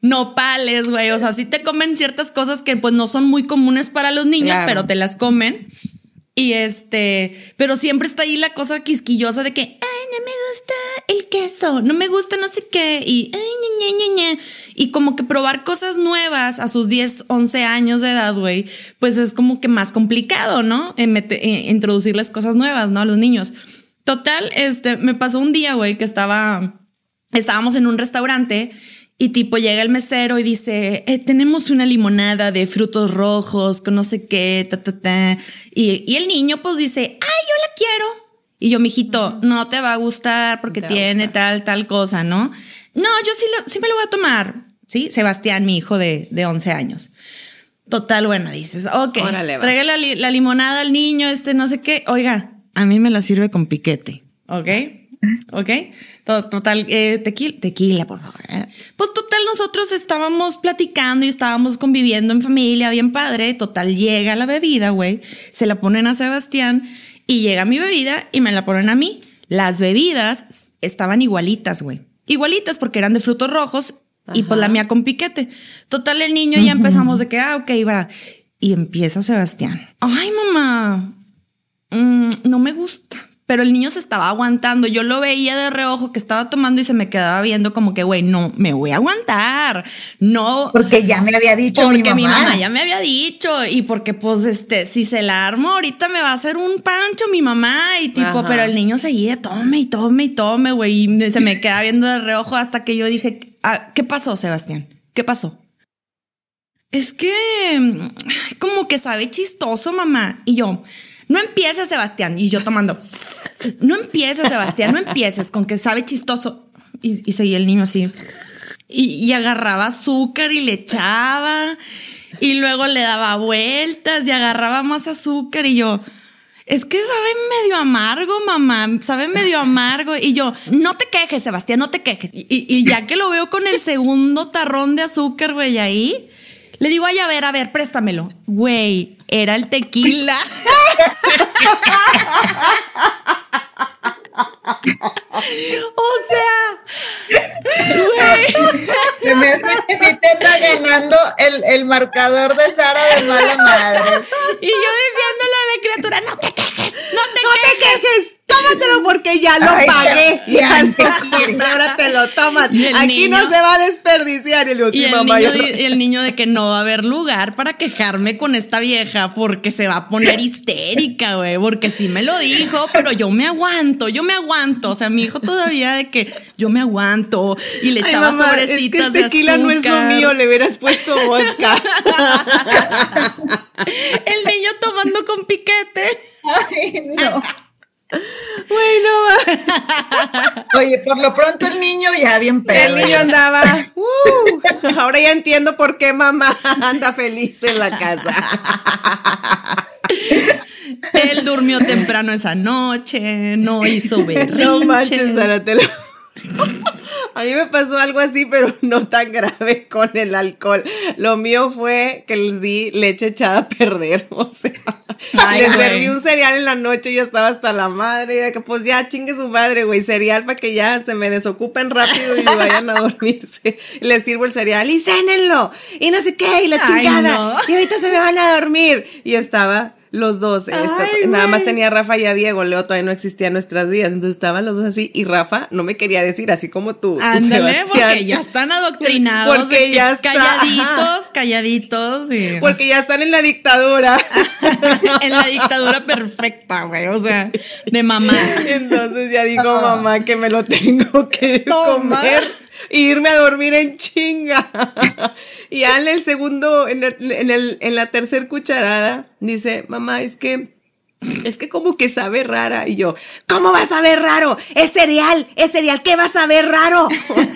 [SPEAKER 3] nopales, güey. O sea, sí te comen ciertas cosas que pues no son muy comunes para los niños,
[SPEAKER 7] Claro.
[SPEAKER 3] pero te las comen. Y este, pero siempre está ahí la cosa quisquillosa de que, no me gusta el queso, no me gusta no sé qué, y, ay, como que probar cosas nuevas a sus 10, 11 años de edad, güey, pues es como que más complicado, ¿no? En mete- en introducirles cosas nuevas, ¿no? A los niños. Total, este, me pasó un día, güey, que estaba, estábamos en un restaurante y tipo llega el mesero y dice, "Eh, tenemos una limonada de frutos rojos con no sé qué, ta, ta, ta. Y, y el niño pues dice, ay, yo la quiero. Y yo, mijito, no te va a gustar porque
[SPEAKER 7] Te
[SPEAKER 3] tiene tal, tal cosa, ¿no? No, yo sí, lo- sí me lo voy a tomar. Sí, Sebastián, mi hijo de, de 11 años. Total, bueno, dices, ok,
[SPEAKER 7] Órale,
[SPEAKER 3] la, la limonada al niño, este no sé qué. Oiga, a mí me la sirve con piquete, ¿ok? ¿Ok? To- Total, eh, tequila, tequila, por favor. eh. Pues total, nosotros estábamos platicando y estábamos conviviendo en familia, bien padre. Total, llega la bebida, güey. Se la ponen a Sebastián y llega mi bebida y me la ponen a mí. Las bebidas estaban igualitas, güey. Igualitas porque eran de frutos rojos y pues la mía con piquete. Total, el niño ya empezamos de que, ah, ok, va. Y empieza Sebastián. Ay, mamá, Mm, no me gusta. Pero el niño se estaba aguantando. Yo lo veía de reojo que estaba tomando y se me quedaba viendo como que, güey, no, me voy a aguantar. No.
[SPEAKER 2] Porque ya me había dicho
[SPEAKER 3] Porque
[SPEAKER 2] mi mamá.
[SPEAKER 3] ya me había dicho y porque pues este, si se la armo ahorita me va a hacer un pancho mi mamá y tipo,
[SPEAKER 7] Ajá.
[SPEAKER 3] pero el niño seguía, tome y tome y tome, güey, y se me queda viendo de reojo hasta que yo dije, "Ah, ¿qué pasó, Sebastián? ¿Qué pasó? Es que como que sabe chistoso, mamá. Y yo, no empieces, Sebastián. Y yo tomando, no empieces, Sebastián, no empieces con que sabe chistoso. Y, seguía el niño así. Y, agarraba azúcar y le echaba. Y luego le daba vueltas y agarraba más azúcar. Y yo, es que sabe medio amargo, mamá. Sabe medio amargo. Y yo, no te quejes, Sebastián, no te quejes. Y, y- y ya que lo veo con el segundo tarrón de azúcar, güey, ahí, le digo, ay, a ver, a ver, préstamelo. Güey, era el tequila. o sea, güey.
[SPEAKER 2] Se me hace que sí te anda ganando el, el marcador de Sara de mala madre.
[SPEAKER 3] Y yo diciéndole a la criatura, no te quejes, no te
[SPEAKER 7] No te
[SPEAKER 3] quejes.
[SPEAKER 7] quejes, tómatelo porque ya lo
[SPEAKER 2] Ay,
[SPEAKER 7] pagué.
[SPEAKER 2] ya,
[SPEAKER 7] Ya,
[SPEAKER 2] ya.
[SPEAKER 7] ahora te lo tomas. Aquí
[SPEAKER 3] niño-
[SPEAKER 7] no se va a desperdiciar. Y le digo,
[SPEAKER 3] Y
[SPEAKER 7] sí,
[SPEAKER 3] el,
[SPEAKER 7] mamá,
[SPEAKER 3] niño,
[SPEAKER 7] yo-
[SPEAKER 3] di- y el niño de que no va a haber lugar para quejarme con esta vieja porque se va a poner histérica, güey, porque sí me lo dijo, pero yo me aguanto, yo me aguanto. O sea, mi hijo todavía de que yo me aguanto y le
[SPEAKER 7] Ay,
[SPEAKER 3] echaba
[SPEAKER 7] mamá, es que
[SPEAKER 3] sobrecitas
[SPEAKER 7] el
[SPEAKER 3] de
[SPEAKER 7] tequila no es lo
[SPEAKER 3] azúcar.
[SPEAKER 7] mío, le hubieras puesto vodka.
[SPEAKER 3] El niño tomando con piquete.
[SPEAKER 2] Ay, no.
[SPEAKER 7] bueno,
[SPEAKER 2] Oye, por lo pronto el niño ya bien
[SPEAKER 7] el
[SPEAKER 2] pedo.
[SPEAKER 7] niño andaba. "Uh, ahora ya entiendo por qué mamá anda feliz en la casa.
[SPEAKER 3] Él durmió temprano esa noche, no hizo berrinches.
[SPEAKER 7] No manches, Sara, te lo- A mí me pasó algo así, pero no tan grave con el alcohol. Lo mío fue que les di leche echada a perder. O sea,
[SPEAKER 3] Ay,
[SPEAKER 7] les serví un cereal en la noche y yo estaba hasta la madre. Y de que pues ya chingue su madre, güey. Cereal para que ya se me desocupen rápido y vayan a dormirse. Les sirvo el cereal y cénenlo. Y no sé qué, y la
[SPEAKER 3] Ay,
[SPEAKER 7] chingada.
[SPEAKER 3] no.
[SPEAKER 7] Y ahorita se me van a dormir. Y estaba. Los dos,
[SPEAKER 3] Ay,
[SPEAKER 7] nada más tenía a Rafa y a Diego, Leo todavía no existía en nuestras vidas, entonces estaban los dos así y Rafa no me quería decir así como tú.
[SPEAKER 3] Ándale, porque ya están adoctrinados.
[SPEAKER 7] Porque ya está,
[SPEAKER 3] Calladitos, calladitos. Y,
[SPEAKER 7] Porque ya están en la dictadura.
[SPEAKER 3] en la dictadura perfecta, güey. O sea, de mamá.
[SPEAKER 7] Entonces ya digo, mamá, que me lo tengo que
[SPEAKER 3] Toma.
[SPEAKER 7] comer e irme a dormir en chinga. Y ya en el segundo, en, el- en, el- en la tercer cucharada, dice, mamá, es que, es que como que sabe rara. Y yo, ¿cómo va a saber raro? Es cereal, es cereal, ¿qué va a saber raro?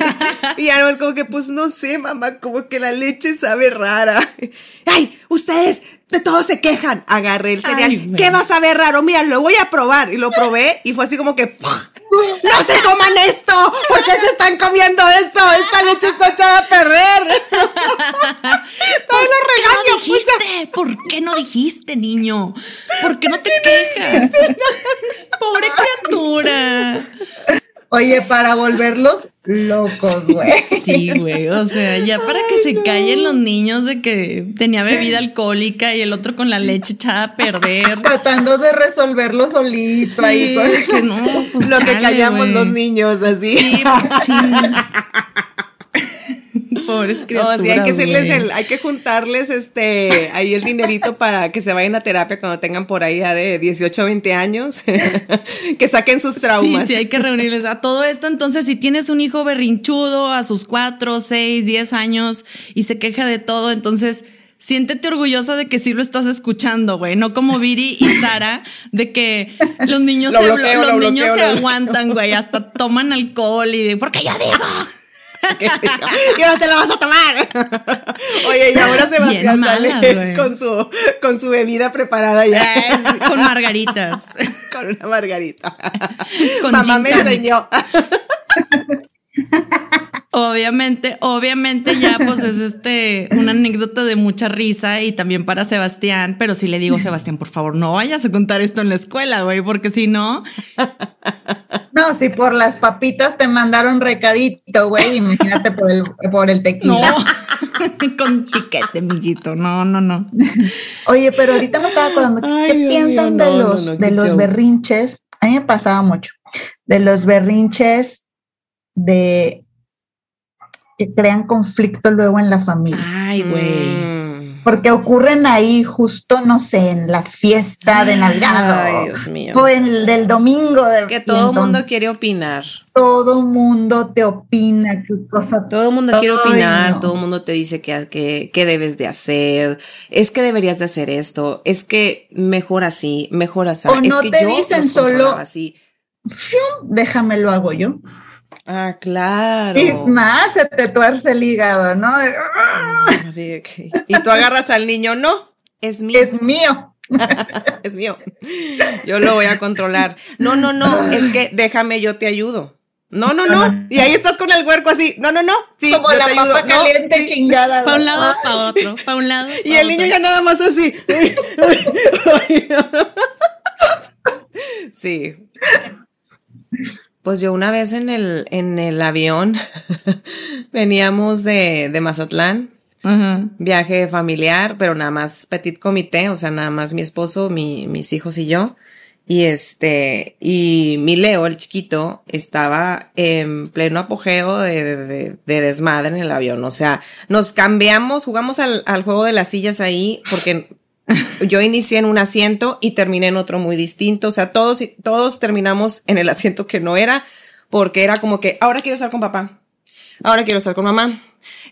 [SPEAKER 7] y es como que, pues no sé, mamá, como que la leche sabe rara. Ay, ustedes de todos se quejan. Agarré el cereal.
[SPEAKER 3] Ay.
[SPEAKER 7] ¿Qué va a saber raro? Mira, lo voy a probar. Y lo probé y fue así como que, ¡pah! ¡No se coman esto! ¿Por qué se están comiendo esto? Esta leche está echada a perder. Todavía lo
[SPEAKER 3] ¿Qué
[SPEAKER 7] regaño,
[SPEAKER 3] no
[SPEAKER 7] pues,
[SPEAKER 3] dijiste? ¿Por qué no dijiste, niño? ¿Por qué no te quejas? Pobre criatura.
[SPEAKER 2] Oye, para volverlos locos, güey.
[SPEAKER 3] Sí, güey. O sea, ya para que se callen los niños de que tenía bebida alcohólica y el otro con la leche echada a perder.
[SPEAKER 2] Tratando de resolverlo solito ahí.
[SPEAKER 3] Sí,
[SPEAKER 2] con-
[SPEAKER 3] que no, pues
[SPEAKER 7] Lo que callamos los niños, así.
[SPEAKER 3] Sí, Pobres
[SPEAKER 7] No,
[SPEAKER 3] criaturas.
[SPEAKER 7] sí, hay que hacerles el, hay que juntarles este ahí el dinerito para que se vayan a terapia cuando tengan por ahí ya de 18 o 20 años, que saquen sus traumas.
[SPEAKER 3] Sí, sí, hay que reunirles a todo esto. Entonces, si tienes un hijo berrinchudo a sus 4, 6, 10 años y se queja de todo, entonces siéntete orgullosa de que sí lo estás escuchando, güey. No como Viri y Sara, de que los niños,
[SPEAKER 7] Lo
[SPEAKER 3] se,
[SPEAKER 7] bloqueo,
[SPEAKER 3] los
[SPEAKER 7] lo
[SPEAKER 3] niños
[SPEAKER 7] bloqueo,
[SPEAKER 3] se
[SPEAKER 7] lo-
[SPEAKER 3] aguantan, güey. Hasta toman alcohol y de, porque yo digo.
[SPEAKER 7] ¿Qué no te la vas a tomar? Oye, y ahora Sebastián
[SPEAKER 3] mala,
[SPEAKER 7] sale con su, con su bebida preparada ya.
[SPEAKER 3] Eh, con margaritas.
[SPEAKER 7] con una margarita.
[SPEAKER 3] Con
[SPEAKER 7] Mamá me enseñó.
[SPEAKER 3] Obviamente, obviamente ya pues es este una anécdota de mucha risa y también para Sebastián, pero sí le digo, Sebastián, por favor, no vayas a contar esto en la escuela, güey, porque si no,
[SPEAKER 2] No, si por las papitas te mandaron recadito, güey, imagínate por el, por el
[SPEAKER 3] no,
[SPEAKER 2] tequila.
[SPEAKER 3] con piquete, amiguito, no, no, no.
[SPEAKER 2] Oye, pero ahorita me estaba acordando,
[SPEAKER 7] Ay,
[SPEAKER 2] ¿qué
[SPEAKER 7] Dios
[SPEAKER 2] piensan
[SPEAKER 7] mío,
[SPEAKER 2] de
[SPEAKER 7] no, no,
[SPEAKER 2] los,
[SPEAKER 7] no,
[SPEAKER 2] de los berrinches? A mí me pasaba mucho, de los berrinches de que crean conflicto luego en la familia.
[SPEAKER 3] Ay, güey.
[SPEAKER 7] Mm.
[SPEAKER 2] Porque ocurren ahí justo, no sé, en la fiesta de Navidad
[SPEAKER 7] Ay,
[SPEAKER 2] o-
[SPEAKER 7] Dios mío.
[SPEAKER 2] o en el del domingo. De,
[SPEAKER 7] Que todo el mundo quiere opinar.
[SPEAKER 2] Todo mundo te opina qué cosa.
[SPEAKER 7] Todo el mundo quiere opinar,
[SPEAKER 2] no.
[SPEAKER 7] todo el mundo te dice que, que, que debes de hacer, es que deberías de hacer esto, es que mejor así, mejor así.
[SPEAKER 2] O
[SPEAKER 7] es
[SPEAKER 2] no
[SPEAKER 7] que
[SPEAKER 2] te
[SPEAKER 7] yo
[SPEAKER 2] dicen solo-
[SPEAKER 7] así.
[SPEAKER 2] Déjame lo hago yo.
[SPEAKER 7] Ah, claro.
[SPEAKER 2] Y más se te tuerce el hígado, ¿no? De,
[SPEAKER 7] Así de que- y tú agarras al niño, no, es mío.
[SPEAKER 2] Es mío.
[SPEAKER 7] es mío. Yo lo voy a controlar. No, no, no, es que déjame, yo te ayudo. No, no, no. Y ahí estás con el huerco así. No, no, no. Sí,
[SPEAKER 2] Como
[SPEAKER 7] yo
[SPEAKER 2] la
[SPEAKER 7] te ayudo.
[SPEAKER 2] papa
[SPEAKER 7] No,
[SPEAKER 2] caliente
[SPEAKER 7] sí.
[SPEAKER 2] chingada.
[SPEAKER 3] Para un lado, para otro, para un lado.
[SPEAKER 7] Y el niño ya nada más así. Sí. Pues yo una vez en el, en el avión veníamos de, de Mazatlán, viaje familiar, pero nada más petit comité, o sea, nada más mi esposo, mi- mis hijos y yo. Y este, y mi Leo, el chiquito, estaba en pleno apogeo de- de- de desmadre en el avión. O sea, nos cambiamos, jugamos al, al juego de las sillas ahí, porque yo inicié en un asiento y terminé en otro muy distinto. O sea, todos, todos terminamos en el asiento que no era, porque era como que ahora quiero estar con papá. Ahora quiero estar con mamá.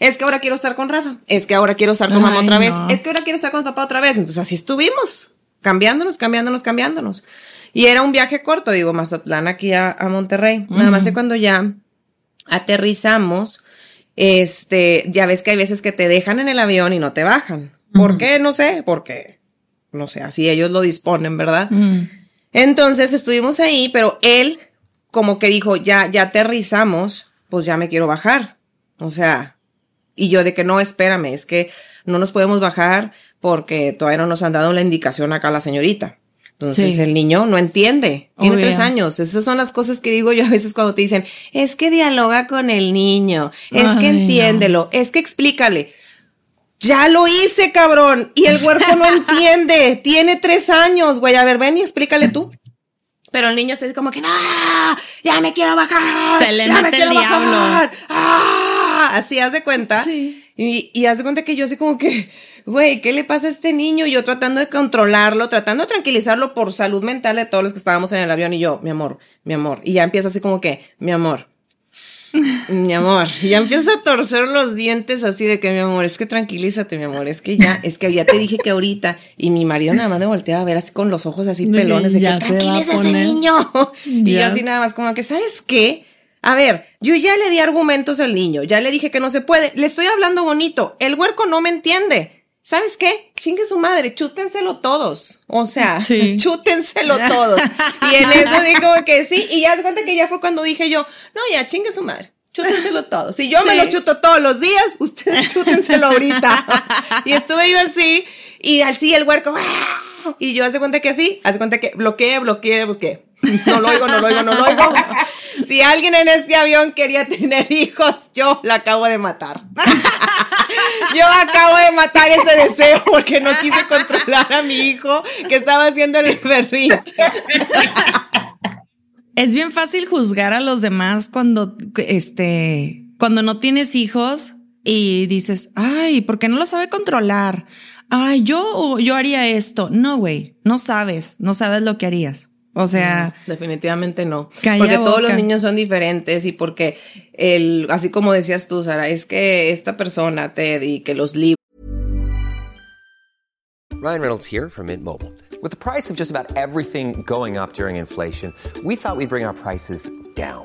[SPEAKER 7] Es que ahora quiero estar con Rafa. Es que ahora quiero estar con mamá otra vez.
[SPEAKER 3] no.
[SPEAKER 7] Es que ahora quiero estar con papá otra vez. Entonces así estuvimos. Cambiándonos, cambiándonos, cambiándonos. Y era un viaje corto, digo, Mazatlán aquí a, a Monterrey. Nada más que cuando ya aterrizamos, este, ya ves que hay veces que te dejan en el avión y no te bajan. ¿Por qué? No sé, porque no sé, así ellos lo disponen, ¿verdad? Entonces estuvimos ahí, pero él como que dijo, ya, ya aterrizamos, pues ya me quiero bajar. O sea, y yo de que no, espérame, es que no nos podemos bajar porque todavía no nos han dado la indicación acá la señorita. Entonces
[SPEAKER 3] Sí.
[SPEAKER 7] el niño no entiende, tiene
[SPEAKER 3] Obvio.
[SPEAKER 7] tres años. Esas son las cosas que digo yo a veces cuando te dicen, es que dialoga con el niño, es que
[SPEAKER 3] no.
[SPEAKER 7] entiéndelo, es que explícale. Ya lo hice, cabrón. Y el huerco no entiende. Tiene tres años, güey. A ver, ven y explícale tú. Pero el niño está así como que, no, ya me quiero bajar.
[SPEAKER 3] Se le
[SPEAKER 7] ya me
[SPEAKER 3] mete el diablo.
[SPEAKER 7] bajar". ¡Ah! Así haz de cuenta.
[SPEAKER 3] Sí.
[SPEAKER 7] Y, y haz de cuenta que yo así como que, güey, ¿qué le pasa a este niño? Y yo tratando de controlarlo, tratando de tranquilizarlo por salud mental de todos los que estábamos en el avión. Y yo, mi amor, mi amor. Y ya empieza así como que, mi amor, mi amor, ya empieza a torcer los dientes así de que mi amor, es que tranquilízate, mi amor, es que ya, es que ya te dije que ahorita, y mi marido nada más me volteaba a ver así con los ojos así pelones de que tranquiliza ese
[SPEAKER 3] poner".
[SPEAKER 7] niño. Y yo así nada más como que, ¿sabes qué? A ver, yo ya le di argumentos al niño, ya le dije que no se puede, le estoy hablando bonito, el huerco no me entiende. ¿Sabes qué? Chingue su madre, chútenselo todos. O sea,
[SPEAKER 3] Sí.
[SPEAKER 7] chútenselo todos. Y en eso dije como que sí. Y ya se cuenta que ya fue cuando dije yo, no, ya chingue su madre. Chútenselo todos. Si yo me
[SPEAKER 3] Sí.
[SPEAKER 7] lo chuto todos los días, ustedes chútenselo ahorita. y estuve yo así, y así el huerco, ¡ah! Y yo hace cuenta que así, hace cuenta que bloqueé, bloqueé, bloqueé. No lo oigo, no lo oigo, no lo oigo. Si alguien en este avión quería tener hijos, yo la acabo de matar. Yo acabo de matar ese deseo porque no quise controlar a mi hijo que estaba haciendo el berrinche.
[SPEAKER 3] Es bien fácil juzgar a los demás cuando, este, cuando no tienes hijos y dices, ay, ¿por qué no lo sabe controlar? Ay, yo, yo haría esto. No, güey, no sabes, no sabes lo que harías. O sea,
[SPEAKER 7] Definitivamente no. Porque todos
[SPEAKER 3] boca.
[SPEAKER 7] los niños son diferentes y porque el, así como decías tú, Sara, es que esta persona, Ted, y que los libros
[SPEAKER 8] Ryan Reynolds here from Mint Mobile. With the price of just about everything going up during inflation, we thought we'd bring our prices down.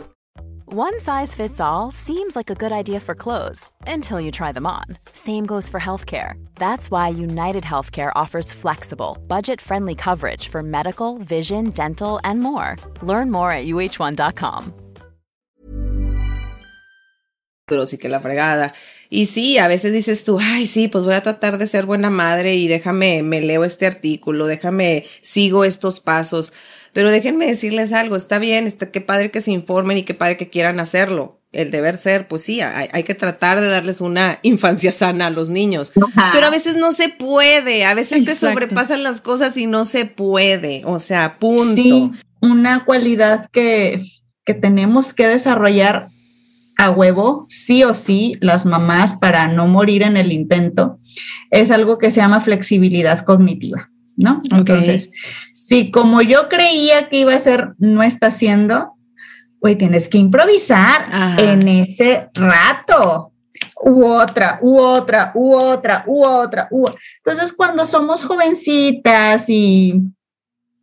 [SPEAKER 9] One size fits all seems like a good idea for clothes until you try them on. Same goes for healthcare. That's why United Healthcare offers flexible, budget friendly coverage for medical, vision, dental, and more. Learn more at uh1.com.
[SPEAKER 7] Pero sí que la fregada. Y sí, a veces dices tú, ay, sí, pues voy a tratar de ser buena madre y déjame, me leo este artículo, déjame, sigo estos pasos. Pero déjenme decirles algo, está bien, está, qué padre que se informen y qué padre que quieran hacerlo. El deber ser, pues sí, hay, hay que tratar de darles una infancia sana a los niños.
[SPEAKER 2] Ajá.
[SPEAKER 7] Pero a veces no se puede, a veces te sobrepasan las cosas y no se puede. O sea, punto.
[SPEAKER 2] Sí, una cualidad que, que tenemos que desarrollar a huevo, sí o sí, las mamás para no morir en el intento, es algo que se llama flexibilidad cognitiva, ¿no? Entonces, si como yo creía que iba a ser, no está siendo, güey, tienes que improvisar
[SPEAKER 3] Ajá.
[SPEAKER 2] en ese rato. U otra, u otra, u otra, u otra, u Entonces, cuando somos jovencitas y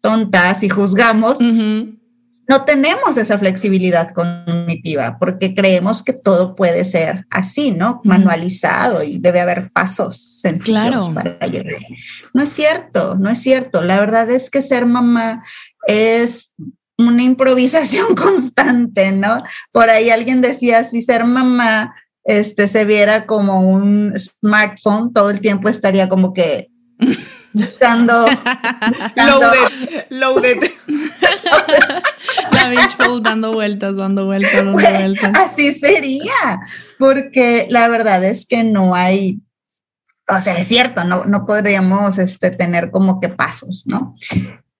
[SPEAKER 2] tontas y juzgamos, no tenemos esa flexibilidad cognitiva porque creemos que todo puede ser así, ¿no? Manualizado y debe haber pasos sencillos
[SPEAKER 3] Claro.
[SPEAKER 2] para llegar. No es cierto, no es cierto. La verdad es que ser mamá es una improvisación constante, ¿no? Por ahí alguien decía, si ser mamá este, se viera como un smartphone, todo el tiempo estaría como que buscando, buscando-
[SPEAKER 7] Loaded, loaded.
[SPEAKER 3] La beach ball dando vueltas, dando vueltas, dando vueltas.
[SPEAKER 2] así sería, porque la verdad es que no hay, o sea, es cierto, no, no podríamos este, tener como que pasos, ¿no?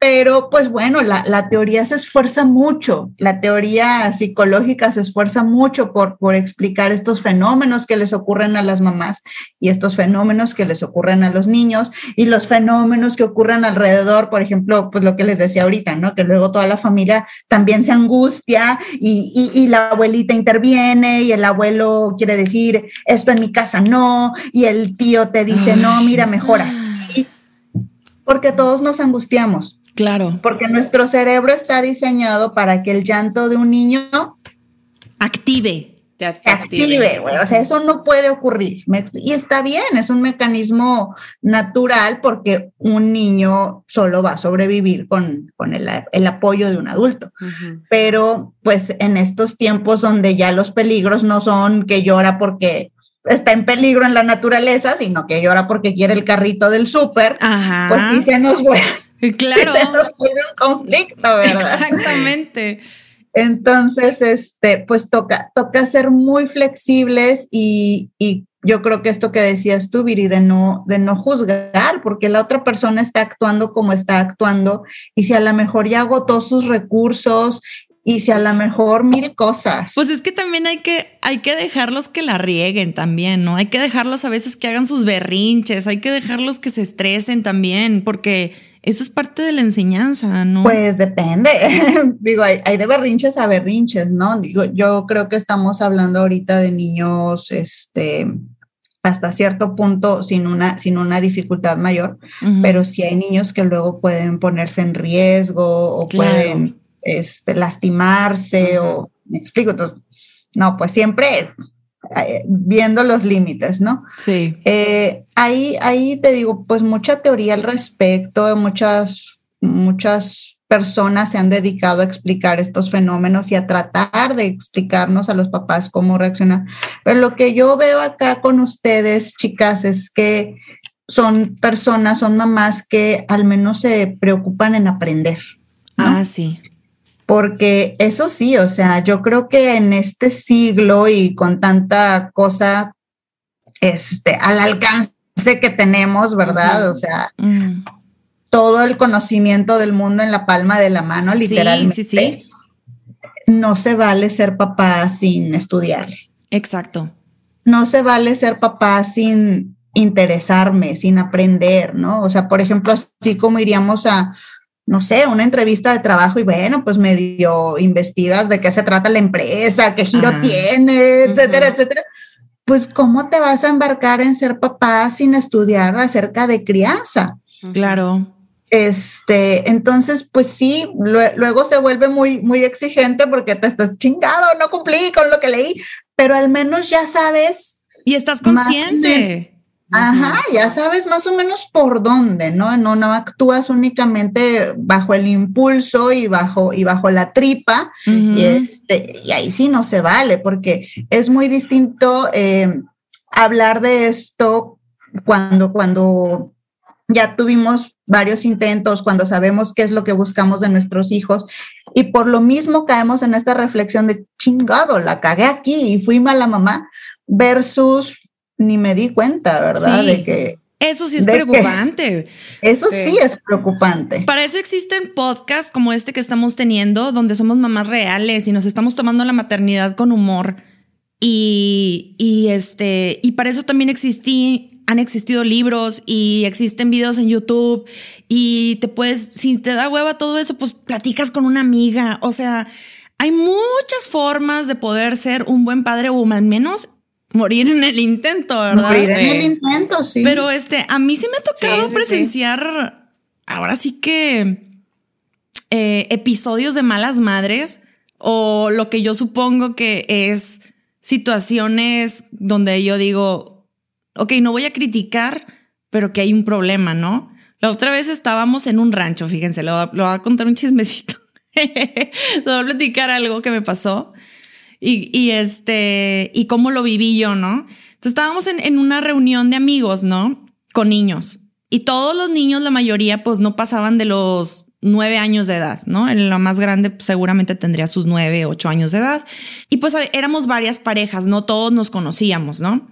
[SPEAKER 2] Pero pues bueno, la, la, teoría se esfuerza mucho, la teoría psicológica se esfuerza mucho por, por explicar estos fenómenos que les ocurren a las mamás y estos fenómenos que les ocurren a los niños y los fenómenos que ocurren alrededor, por ejemplo, pues lo que les decía ahorita, ¿no? Que luego toda la familia también se angustia y, y, y la abuelita interviene y el abuelo quiere decir, esto en mi casa no, y el tío te dice, no, mira, mejor así porque todos nos angustiamos.
[SPEAKER 3] Claro.
[SPEAKER 2] Porque nuestro cerebro está diseñado para que el llanto de un niño
[SPEAKER 3] active.
[SPEAKER 2] Te active, güey. O sea, eso no puede ocurrir. Y está bien, es un mecanismo natural porque un niño solo va a sobrevivir con, con el, el, apoyo de un adulto. Pero pues en estos tiempos donde ya los peligros no son que llora porque está en peligro en la naturaleza, sino que llora porque quiere el carrito del súper, pues sí se nos vuelve
[SPEAKER 3] Claro.
[SPEAKER 2] un conflicto, ¿verdad?
[SPEAKER 3] Exactamente.
[SPEAKER 2] Entonces, este, pues toca, toca ser muy flexibles y, y, yo creo que esto que decías tú, Viri, de no, de no juzgar, porque la otra persona está actuando como está actuando y si a lo mejor ya agotó sus recursos y si a lo mejor mil cosas.
[SPEAKER 3] Pues es que también hay que, hay que dejarlos que la rieguen también, ¿no? Hay que dejarlos a veces que hagan sus berrinches, hay que dejarlos que se estresen también, porque eso es parte de la enseñanza, ¿no?
[SPEAKER 2] Pues depende. Digo, hay, hay, de berrinches a berrinches, ¿no? Digo, yo creo que estamos hablando ahorita de niños, este, hasta cierto punto sin una, sin una dificultad mayor, uh -huh. pero sí hay niños que luego pueden ponerse en riesgo o claro. pueden este, lastimarse uh -huh. o, me explico, entonces, no, pues siempre eh, viendo los límites, ¿no?
[SPEAKER 3] Sí.
[SPEAKER 2] Eh, ahí, ahí te digo, pues mucha teoría al respecto, muchas, muchas personas se han dedicado a explicar estos fenómenos y a tratar de explicarnos a los papás cómo reaccionar. Pero lo que yo veo acá con ustedes, chicas, es que son personas, son mamás que al menos se preocupan en aprender.
[SPEAKER 3] ¿no? Ah, sí
[SPEAKER 2] porque eso sí, o sea, yo creo que en este siglo y con tanta cosa este, al alcance que tenemos, ¿verdad? Uh -huh. O sea, uh -huh. todo el conocimiento del mundo en la palma de la mano, literalmente.
[SPEAKER 3] Sí, sí, sí.
[SPEAKER 2] No se vale ser papá sin estudiar.
[SPEAKER 3] Exacto.
[SPEAKER 2] No se vale ser papá sin interesarme, sin aprender, ¿no? O sea, por ejemplo, así como iríamos a no sé, una entrevista de trabajo y bueno, pues medio investigas de qué se trata la empresa, qué giro tiene, etcétera, -huh. etcétera. Pues, ¿cómo te vas a embarcar en ser papá sin estudiar acerca de crianza?
[SPEAKER 3] Claro.
[SPEAKER 2] Este, entonces, pues sí, luego se vuelve muy, muy exigente porque te estás chingado, no cumplí con lo que leí, pero al menos ya sabes.
[SPEAKER 3] Y estás consciente.
[SPEAKER 2] Ajá, ya sabes más o menos por dónde, ¿no? No, no actúas únicamente bajo el impulso y bajo, y bajo la tripa, uh -huh. y, este, y ahí sí no se vale, porque es muy distinto eh, hablar de esto cuando, cuando ya tuvimos varios intentos, cuando sabemos qué es lo que buscamos de nuestros hijos, y por lo mismo caemos en esta reflexión de chingado, la cagué aquí y fui mala mamá, versus ni me di cuenta, ¿verdad?
[SPEAKER 3] Sí.
[SPEAKER 2] De que
[SPEAKER 3] eso sí es preocupante.
[SPEAKER 2] Eso sí. sí. es preocupante.
[SPEAKER 3] Para eso existen podcasts como este que estamos teniendo, donde somos mamás reales y nos estamos tomando la maternidad con humor. Y, y este, y para eso también existí, han existido libros y existen videos en YouTube. Y te puedes, si te da hueva todo eso, pues platicas con una amiga. O sea, hay muchas formas de poder ser un buen padre o al menos morir en el intento, ¿verdad?
[SPEAKER 2] Morir sí. en el intento, sí.
[SPEAKER 3] Pero este, a mí sí me ha tocado sí, sí, presenciar, ahora sí que eh, episodios de malas madres o lo que yo supongo que es situaciones donde yo digo, ok, no voy a criticar, pero que hay un problema, ¿no? La otra vez estábamos en un rancho, fíjense, lo, lo voy a contar un chismecito. le voy a platicar algo que me pasó y, y, este, y cómo lo viví yo, ¿no? Entonces estábamos en, en, una reunión de amigos, ¿no? Con niños. Y todos los niños, la mayoría, pues no pasaban de los nueve años de edad, ¿no? En la más grande pues, seguramente tendría sus nueve, ocho años de edad. Y pues éramos varias parejas, no todos nos conocíamos, ¿no?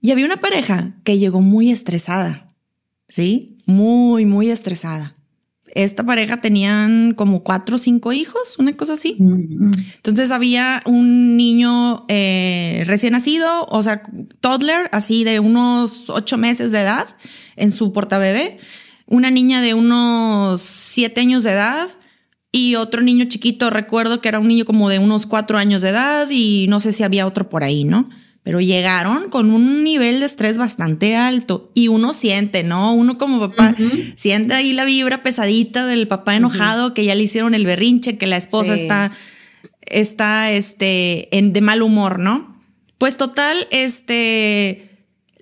[SPEAKER 3] Y había una pareja que llegó muy estresada, ¿sí? Muy, muy estresada. Esta pareja tenían como cuatro o cinco hijos, una cosa así. Entonces había un niño eh, recién nacido, o sea, toddler, así de unos ocho meses de edad en su portabebé, una niña de unos siete años de edad y otro niño chiquito, recuerdo que era un niño como de unos cuatro años de edad y no sé si había otro por ahí, ¿no? Pero llegaron con un nivel de estrés bastante alto y uno siente, ¿no? Uno como papá siente ahí la vibra pesadita del papá enojado que ya le hicieron el berrinche, que la esposa está, está, este, en, de mal humor, ¿no? Pues total, este,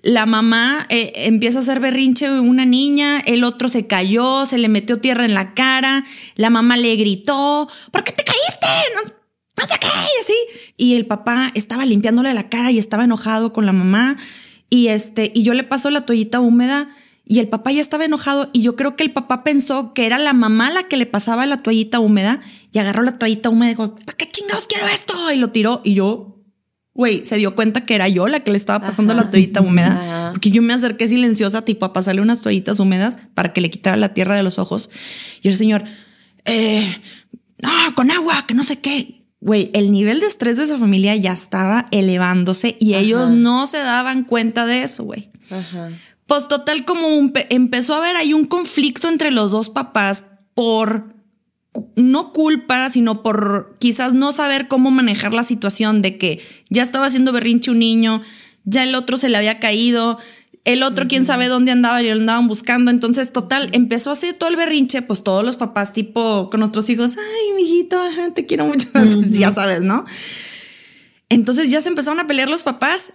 [SPEAKER 3] la mamá eh, empieza a hacer berrinche una niña, el otro se cayó, se le metió tierra en la cara, la mamá le gritó, ¿por qué te caíste? No, no sé qué, y así. Y el papá estaba limpiándole la cara y estaba enojado con la mamá. Y este, y yo le paso la toallita húmeda y el papá ya estaba enojado. Y yo creo que el papá pensó que era la mamá la que le pasaba la toallita húmeda y agarró la toallita húmeda y dijo, ¿para qué chingados quiero esto? Y lo tiró. Y yo, güey, se dio cuenta que era yo la que le estaba pasando la toallita húmeda. Porque yo me acerqué silenciosa, tipo, a pasarle unas toallitas húmedas para que le quitara la tierra de los ojos. Y el señor, eh, no, con agua, que no sé qué güey, el nivel de estrés de esa familia ya estaba elevándose y ellos no se daban cuenta de eso, güey. Pues total, como empezó a haber ahí un conflicto entre los dos papás por no culpa, sino por quizás no saber cómo manejar la situación de que ya estaba haciendo berrinche un niño, ya el otro se le había caído, el otro, quién sabe dónde andaba y lo andaban buscando. Entonces, total, empezó a hacer todo el berrinche, pues todos los papás, tipo con nuestros hijos, ay, mijito, te quiero mucho, ya sabes, ¿no? Entonces ya se empezaron a pelear los papás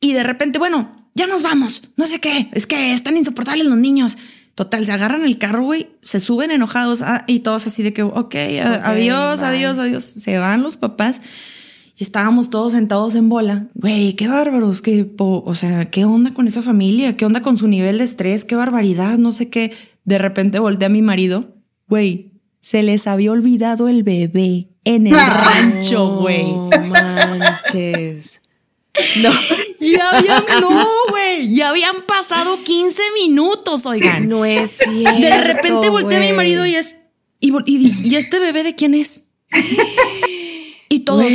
[SPEAKER 3] y de repente, bueno, ya nos vamos, no sé qué, es que están insoportables los niños. Total, se agarran el carro, güey, se suben enojados ah, y todos así de que, ok, okay adiós, adiós, adiós. Se van los papás y estábamos todos sentados en bola. Güey, qué bárbaros, qué, o sea, qué onda con esa familia, qué onda con su nivel de estrés, qué barbaridad, no sé qué. De repente volteé a mi marido, güey, se les había olvidado el bebé en el rancho, güey. No manches. No, ya habían, no, güey, ya habían pasado 15 minutos, oigan.
[SPEAKER 7] No es cierto.
[SPEAKER 3] De repente volteé a mi marido y es, y, y, ¿y este bebé de quién es? Todos,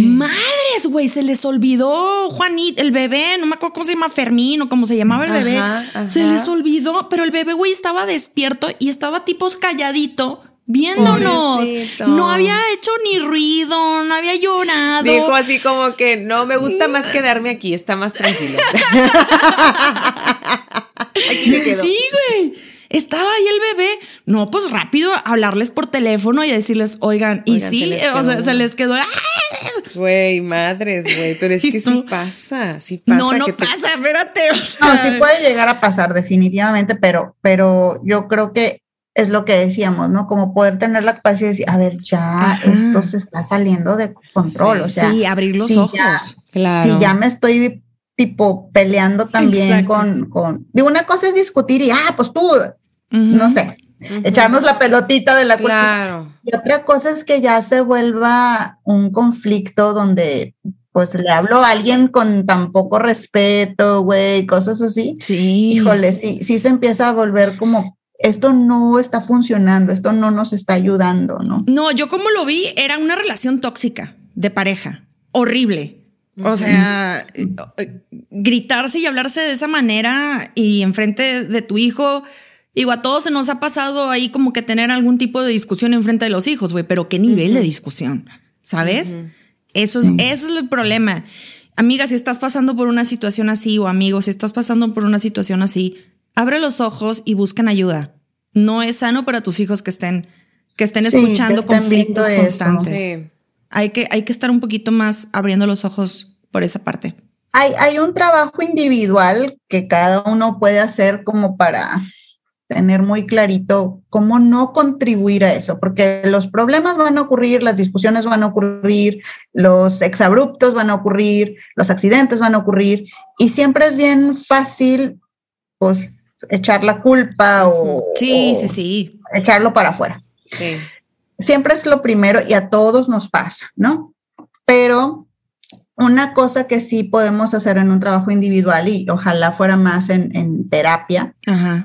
[SPEAKER 3] madres, güey, se les olvidó Juanita, el bebé, no me acuerdo cómo se llama Fermín o cómo se llamaba el bebé. Se les olvidó, pero el bebé, güey, estaba despierto y estaba tipos calladito viéndonos. No había hecho ni ruido, no había llorado.
[SPEAKER 7] Dijo así como que no me gusta más quedarme aquí, está más tranquilo.
[SPEAKER 3] Sí, güey estaba ahí el bebé. No, pues rápido hablarles por teléfono y decirles, oigan, y sí, o sea, se les quedó.
[SPEAKER 7] Güey, madres, güey, pero es que sí pasa, sí pasa.
[SPEAKER 3] No, no pasa, espérate.
[SPEAKER 2] No, sí puede llegar a pasar definitivamente, pero, pero yo creo que es lo que decíamos, ¿no? Como poder tener la capacidad de decir, a ver, ya esto se está saliendo de control, o sea.
[SPEAKER 3] Sí, abrir los ojos.
[SPEAKER 2] claro. Si ya me estoy tipo peleando también con, con, digo, una cosa es discutir y, ah, pues tú, no sé, echarnos la pelotita de la
[SPEAKER 7] claro.
[SPEAKER 2] Y otra cosa es que ya se vuelva un conflicto donde pues le hablo a alguien con tan poco respeto, güey, cosas así.
[SPEAKER 3] Sí.
[SPEAKER 2] Híjole, sí, sí se empieza a volver como esto no está funcionando, esto no nos está ayudando, ¿no?
[SPEAKER 3] No, yo como lo vi, era una relación tóxica de pareja, horrible. O sea, gritarse y hablarse de esa manera y enfrente de tu hijo, digo, a todos se nos ha pasado ahí como que tener algún tipo de discusión enfrente de los hijos, güey, pero qué nivel de discusión, ¿sabes? Eso es, eso es el problema. Amiga, si estás pasando por una situación así, o amigo, si estás pasando por una situación así, abre los ojos y buscan ayuda. No es sano para tus hijos que estén, que estén escuchando conflictos constantes hay que, hay que estar un poquito más abriendo los ojos por esa parte.
[SPEAKER 2] Hay, hay un trabajo individual que cada uno puede hacer como para tener muy clarito cómo no contribuir a eso, porque los problemas van a ocurrir, las discusiones van a ocurrir, los exabruptos van a ocurrir, los accidentes van a ocurrir, y siempre es bien fácil, pues, echar la culpa o,
[SPEAKER 3] sí, sí, sí.
[SPEAKER 2] echarlo para afuera.
[SPEAKER 3] Sí
[SPEAKER 2] siempre es lo primero y a todos nos pasa, ¿no? Pero una cosa que sí podemos hacer en un trabajo individual y ojalá fuera más en, terapia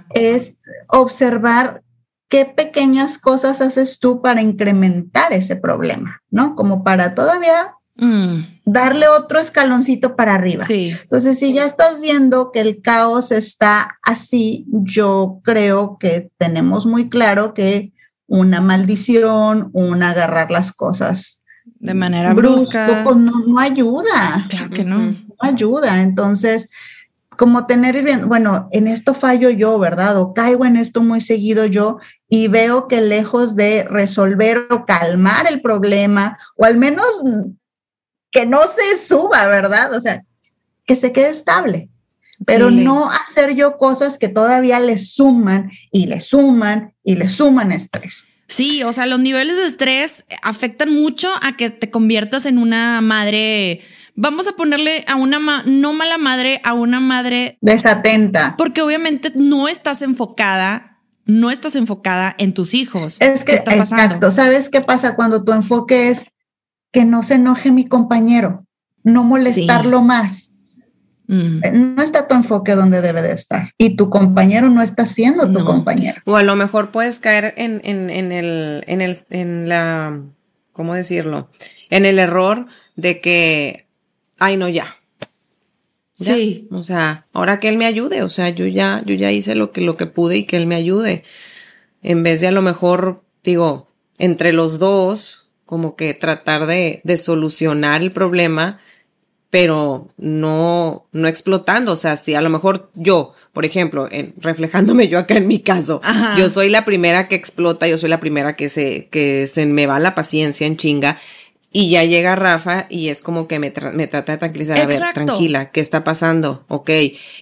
[SPEAKER 2] es observar qué pequeñas cosas haces tú para incrementar ese problema, ¿no? Como para todavía
[SPEAKER 3] Mm,
[SPEAKER 2] darle otro escaloncito para arriba.
[SPEAKER 3] sí.
[SPEAKER 2] Entonces, si ya estás viendo que el caos está así, yo creo que tenemos muy claro que una maldición, un agarrar las cosas
[SPEAKER 3] De manera brusca.
[SPEAKER 2] no, no ayuda,
[SPEAKER 3] Claro que no.
[SPEAKER 2] no ayuda. Entonces, como tener bien, bueno, en esto fallo yo, ¿verdad? O caigo en esto muy seguido yo y veo que lejos de resolver o calmar el problema, o al menos que no se suba, ¿verdad? O sea, que se quede estable. Pero
[SPEAKER 3] Sí.
[SPEAKER 2] no hacer yo cosas que todavía le suman y le suman y le suman estrés.
[SPEAKER 3] Sí, o sea, los niveles de estrés afectan mucho a que te conviertas en una madre. Vamos a ponerle a una ma- no mala madre, a una madre,
[SPEAKER 2] Desatenta.
[SPEAKER 3] porque obviamente no estás enfocada, no estás enfocada en tus hijos.
[SPEAKER 2] Es que,
[SPEAKER 3] ¿Qué está pasando?
[SPEAKER 2] exacto, ¿sabes qué pasa cuando tu enfoque es que no se enoje mi compañero, no molestarlo más?
[SPEAKER 3] Mm.
[SPEAKER 2] Eh, No está tu enfoque donde debe de estar y tu compañero no está siendo tu
[SPEAKER 3] No.
[SPEAKER 2] compañero.
[SPEAKER 7] O a lo mejor puedes caer en, en, en el, en el, en la, ¿cómo decirlo? En el error de que, ay no, ya. Ya.
[SPEAKER 3] Sí.
[SPEAKER 7] O sea, ahora que él me ayude, o sea, yo ya, yo ya hice lo que, lo que pude y que él me ayude. En vez de a lo mejor, digo, entre los dos, como que tratar de, de solucionar el problema, pero no, no explotando. O sea, si a lo mejor yo, por ejemplo, en- reflejándome yo acá en mi caso,
[SPEAKER 3] Ajá.
[SPEAKER 7] yo soy la primera que explota, yo soy la primera que se, que se me va la paciencia en chinga. Y ya llega Rafa y es como que me, tra- me trata de tranquilizar. A ver, tranquila, ¿qué está pasando? Ok.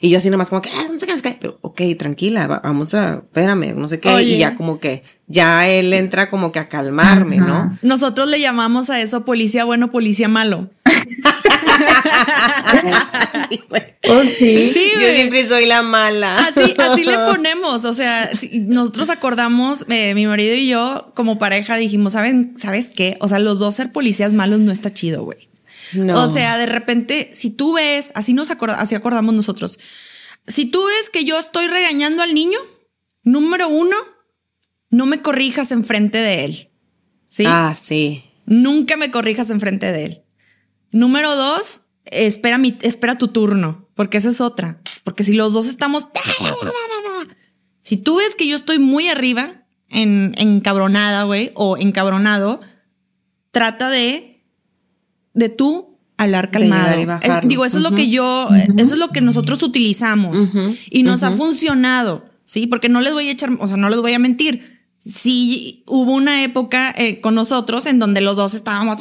[SPEAKER 7] Y yo así nomás como que, ah, no sé qué, no sé qué. Pero, ok, tranquila, va- vamos a, espérame, no sé qué.
[SPEAKER 3] Oye.
[SPEAKER 7] Y ya como que, ya él entra como que a calmarme, ¿no?
[SPEAKER 2] Ajá.
[SPEAKER 3] Nosotros le llamamos a eso policía bueno, policía malo.
[SPEAKER 7] Sí, güey.
[SPEAKER 2] Oh, sí.
[SPEAKER 3] Sí,
[SPEAKER 7] Yo siempre soy la mala.
[SPEAKER 3] Así, así le ponemos, o sea, si nosotros acordamos, eh, mi marido y yo, como pareja, dijimos, ¿saben, ¿sabes qué? O sea, los dos ser policías malos no está chido, güey.
[SPEAKER 7] No.
[SPEAKER 3] O sea, de repente, si tú ves, así nos acorda- así acordamos nosotros, si tú ves que yo estoy regañando al niño, número uno, no me corrijas enfrente de él. ¿Sí?
[SPEAKER 7] Ah, sí.
[SPEAKER 3] Nunca me corrijas enfrente de él. Número dos, espera, mi, espera tu turno, porque esa es otra. Porque si los dos estamos... Si tú ves que yo estoy muy arriba, en, encabronada, güey, o encabronado, trata de, de tú hablar calmado. digo, eso es lo que yo, eso es lo que nosotros utilizamos y nos ha funcionado, ¿sí? Porque no les voy a echar, o sea, no les voy a mentir. Sí, hubo una época eh, con nosotros en donde los dos estábamos,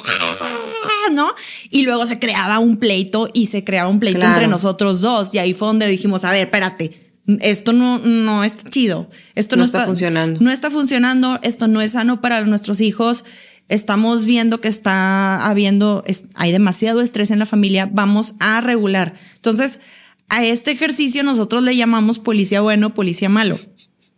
[SPEAKER 3] ¿no? Y luego se creaba un pleito y se creaba un pleito
[SPEAKER 7] Claro.
[SPEAKER 3] entre nosotros dos. Y ahí fue donde dijimos, a ver, espérate, esto no, no está chido. Esto no,
[SPEAKER 7] No está funcionando.
[SPEAKER 3] No está funcionando. Esto no es sano para nuestros hijos. Estamos viendo que está habiendo, es- hay demasiado estrés en la familia. Vamos a regular. Entonces, a este ejercicio nosotros le llamamos policía bueno, policía malo.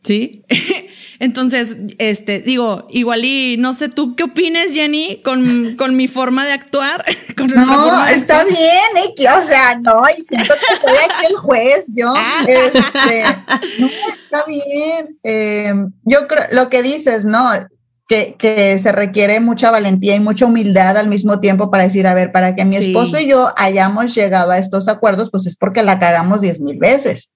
[SPEAKER 3] ¿Sí? Entonces, este, digo, igual y no sé tú qué opines, Jenny, con, con mi forma de actuar. Con nuestra
[SPEAKER 2] No,
[SPEAKER 3] forma de
[SPEAKER 2] está
[SPEAKER 3] actuar.
[SPEAKER 2] bien, X, o sea, no, y siento que soy aquí el juez, yo, este, no, está bien. Eh, yo creo, lo que dices, ¿no? Que, que se requiere mucha valentía y mucha humildad al mismo tiempo para decir, a ver, para que mi
[SPEAKER 3] Sí.
[SPEAKER 2] esposo y yo hayamos llegado a estos acuerdos, pues es porque la cagamos diez mil veces.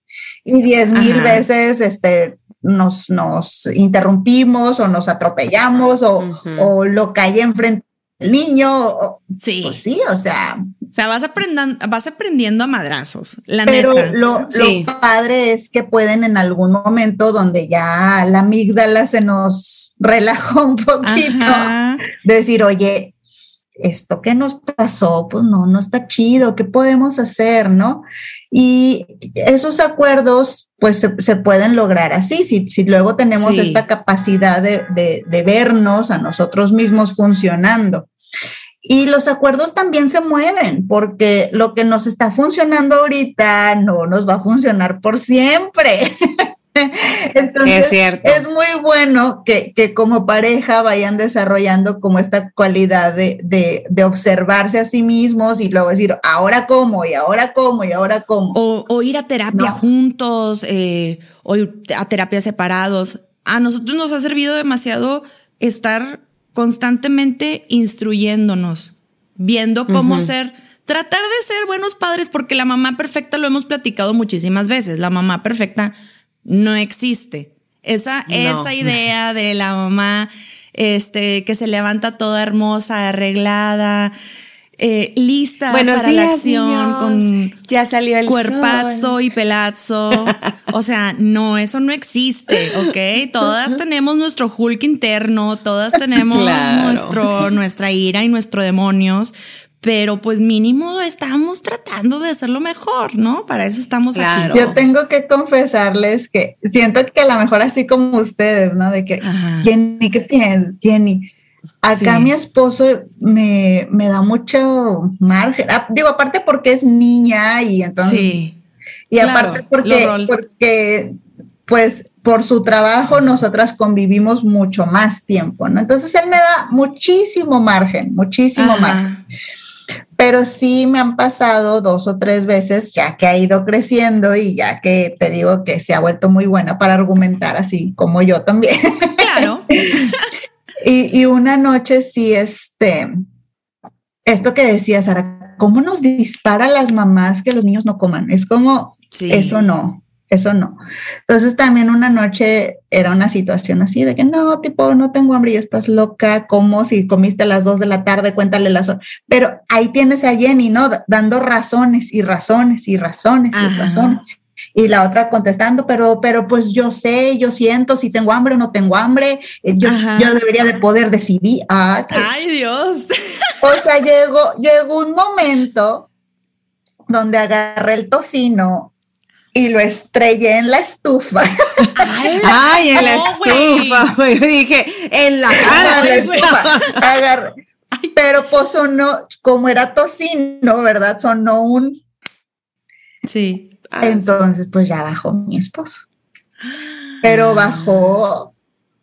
[SPEAKER 2] Y diez mil veces, este, nos, nos interrumpimos o nos atropellamos o,
[SPEAKER 7] Ujú.
[SPEAKER 2] o lo caí enfrente niño,
[SPEAKER 3] Sí.
[SPEAKER 2] pues sí, o sea,
[SPEAKER 3] O sea, vas aprendiendo, vas aprendiendo a madrazos, la
[SPEAKER 2] pero
[SPEAKER 3] neta.
[SPEAKER 2] lo, lo
[SPEAKER 7] Sí.
[SPEAKER 2] padre es que pueden en algún momento donde ya la amígdala se nos relajó un poquito,
[SPEAKER 3] Ajá.
[SPEAKER 2] decir, oye, esto que nos pasó, pues no, no está chido, ¿qué podemos hacer, no? Y esos acuerdos, pues se, se pueden lograr así, si, si luego tenemos
[SPEAKER 3] Sí.
[SPEAKER 2] esta capacidad de, de- de vernos a nosotros mismos funcionando. Y los acuerdos también se mueven, porque lo que nos está funcionando ahorita no nos va a funcionar por siempre. Entonces,
[SPEAKER 7] Es cierto.
[SPEAKER 2] es muy bueno que, que como pareja vayan desarrollando como esta cualidad de, de, de observarse a sí mismos y luego decir, ahora cómo, y ahora cómo, y ahora cómo.
[SPEAKER 3] O, o ir a terapia
[SPEAKER 2] No.
[SPEAKER 3] juntos, eh, o ir a terapia separados. a nosotros nos ha servido demasiado estar constantemente instruyéndonos, viendo cómo ser, tratar de ser buenos padres, porque la mamá perfecta lo hemos platicado muchísimas veces, la mamá perfecta no existe. Esa, esa idea de la mamá este, que se levanta toda hermosa, arreglada, eh, lista
[SPEAKER 7] Buenos
[SPEAKER 3] para
[SPEAKER 7] días,
[SPEAKER 3] la acción,
[SPEAKER 7] niños.
[SPEAKER 3] con
[SPEAKER 7] Ya salió el
[SPEAKER 3] cuerpazo
[SPEAKER 7] sol.
[SPEAKER 3] y pelazo. o sea, no, eso no existe, ¿ok? Todas tenemos nuestro Hulk interno, todas tenemos
[SPEAKER 7] Claro.
[SPEAKER 3] nuestro, nuestra ira y nuestros demonios, pero pues mínimo estamos tratando de hacerlo mejor, ¿no? Para eso estamos
[SPEAKER 7] Claro.
[SPEAKER 3] aquí.
[SPEAKER 2] Yo tengo que confesarles que siento que a lo mejor así como ustedes, ¿no? De que,
[SPEAKER 3] Ajá.
[SPEAKER 2] Jenny, ¿qué piensas? Jenny, acá
[SPEAKER 3] Sí.
[SPEAKER 2] mi esposo me, me da mucho margen. Ah, digo, aparte porque es niña y entonces...
[SPEAKER 3] Sí.
[SPEAKER 2] Y
[SPEAKER 3] Claro,
[SPEAKER 2] aparte porque, porque, pues, por su trabajo nosotras convivimos mucho más tiempo, ¿no? Entonces él me da muchísimo margen, muchísimo
[SPEAKER 3] Ajá.
[SPEAKER 2] margen. Pero sí me han pasado dos o tres veces, ya que ha ido creciendo y ya que te digo que se ha vuelto muy buena para argumentar, así como yo también.
[SPEAKER 3] Claro.
[SPEAKER 2] Y, y una noche sí, este, esto que decía Sara, ¿cómo nos dispara a las mamás que los niños no coman? Es como,
[SPEAKER 3] Sí.
[SPEAKER 2] eso no, eso no. Entonces también una noche era una situación así de que no, tipo, no tengo hambre y estás loca, como si comiste a las dos de la tarde, cuéntale las horas. Pero ahí tienes a Jenny, ¿no? Dando razones y razones y razones y razones. Y la otra contestando, pero, pero pues yo sé, yo siento si tengo hambre o no tengo hambre, eh, yo, yo debería de poder decidir. Ah,
[SPEAKER 3] Ay, Dios.
[SPEAKER 2] o sea, llegó, llegó un momento donde agarré el tocino y lo estrellé en la estufa.
[SPEAKER 7] Ay, en la estufa, güey. Yo dije, en la cara.
[SPEAKER 2] En la estufa. Agarré. Pero pues sonó, como era tocino, ¿verdad? Sonó un...
[SPEAKER 3] Sí.
[SPEAKER 7] Ah,
[SPEAKER 2] Entonces, pues ya bajó mi esposo. Pero bajó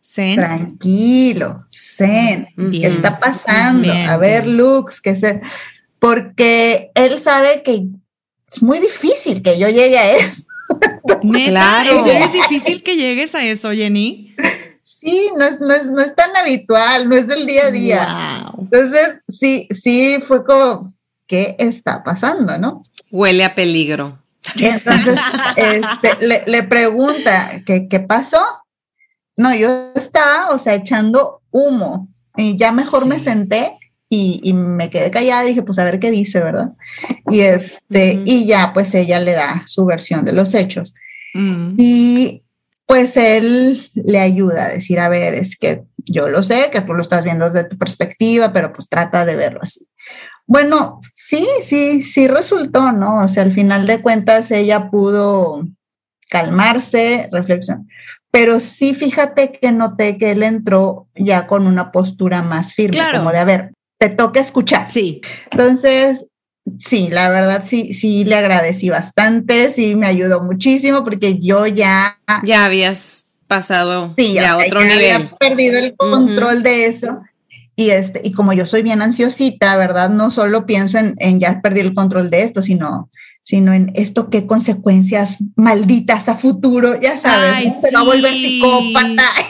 [SPEAKER 3] Zen.
[SPEAKER 2] tranquilo, zen. ¿Qué está pasando?
[SPEAKER 3] Bien,
[SPEAKER 2] a ver. Lux, que se... Porque él sabe que es muy difícil que yo llegue a eso.
[SPEAKER 7] Claro.
[SPEAKER 3] ¿en serio es difícil que llegues a eso, Jenny?
[SPEAKER 2] Sí, no es, no es, no es tan habitual, no es del día a día.
[SPEAKER 3] Wow.
[SPEAKER 2] Entonces, sí, sí fue como, ¿qué está pasando, no?
[SPEAKER 7] Huele a peligro.
[SPEAKER 2] Entonces, este, le, le pregunta, ¿qué, ¿qué pasó? No, yo estaba, o sea, echando humo y ya mejor me
[SPEAKER 3] Sí.
[SPEAKER 2] senté y, y me quedé callada y dije, pues a ver qué dice, ¿verdad? Y este,
[SPEAKER 3] Ujú.
[SPEAKER 2] y ya pues ella le da su versión de los hechos.
[SPEAKER 3] Mm.
[SPEAKER 2] Y pues él le ayuda a decir, a ver, es que yo lo sé, que tú lo estás viendo desde tu perspectiva, pero pues trata de verlo así. Bueno, sí, sí, sí resultó, ¿no? O sea, al final de cuentas ella pudo calmarse, reflexionar, pero sí fíjate que noté que él entró ya con una postura más firme,
[SPEAKER 3] Claro.
[SPEAKER 2] como de, a ver, te toca escuchar.
[SPEAKER 3] Sí.
[SPEAKER 2] Entonces, sí, la verdad sí, sí le agradecí bastante, sí me ayudó muchísimo porque yo ya,
[SPEAKER 7] Ya habías pasado
[SPEAKER 2] sí,
[SPEAKER 7] ya a otro
[SPEAKER 2] ya
[SPEAKER 7] nivel.
[SPEAKER 2] había perdido el control de eso. Y, este, y como yo soy bien ansiosita, ¿verdad? No solo pienso en, en ya perdí el control de esto, sino, sino en esto qué consecuencias malditas a futuro, ya sabes,
[SPEAKER 3] Ay,
[SPEAKER 2] ¿no? se va a volver psicópata.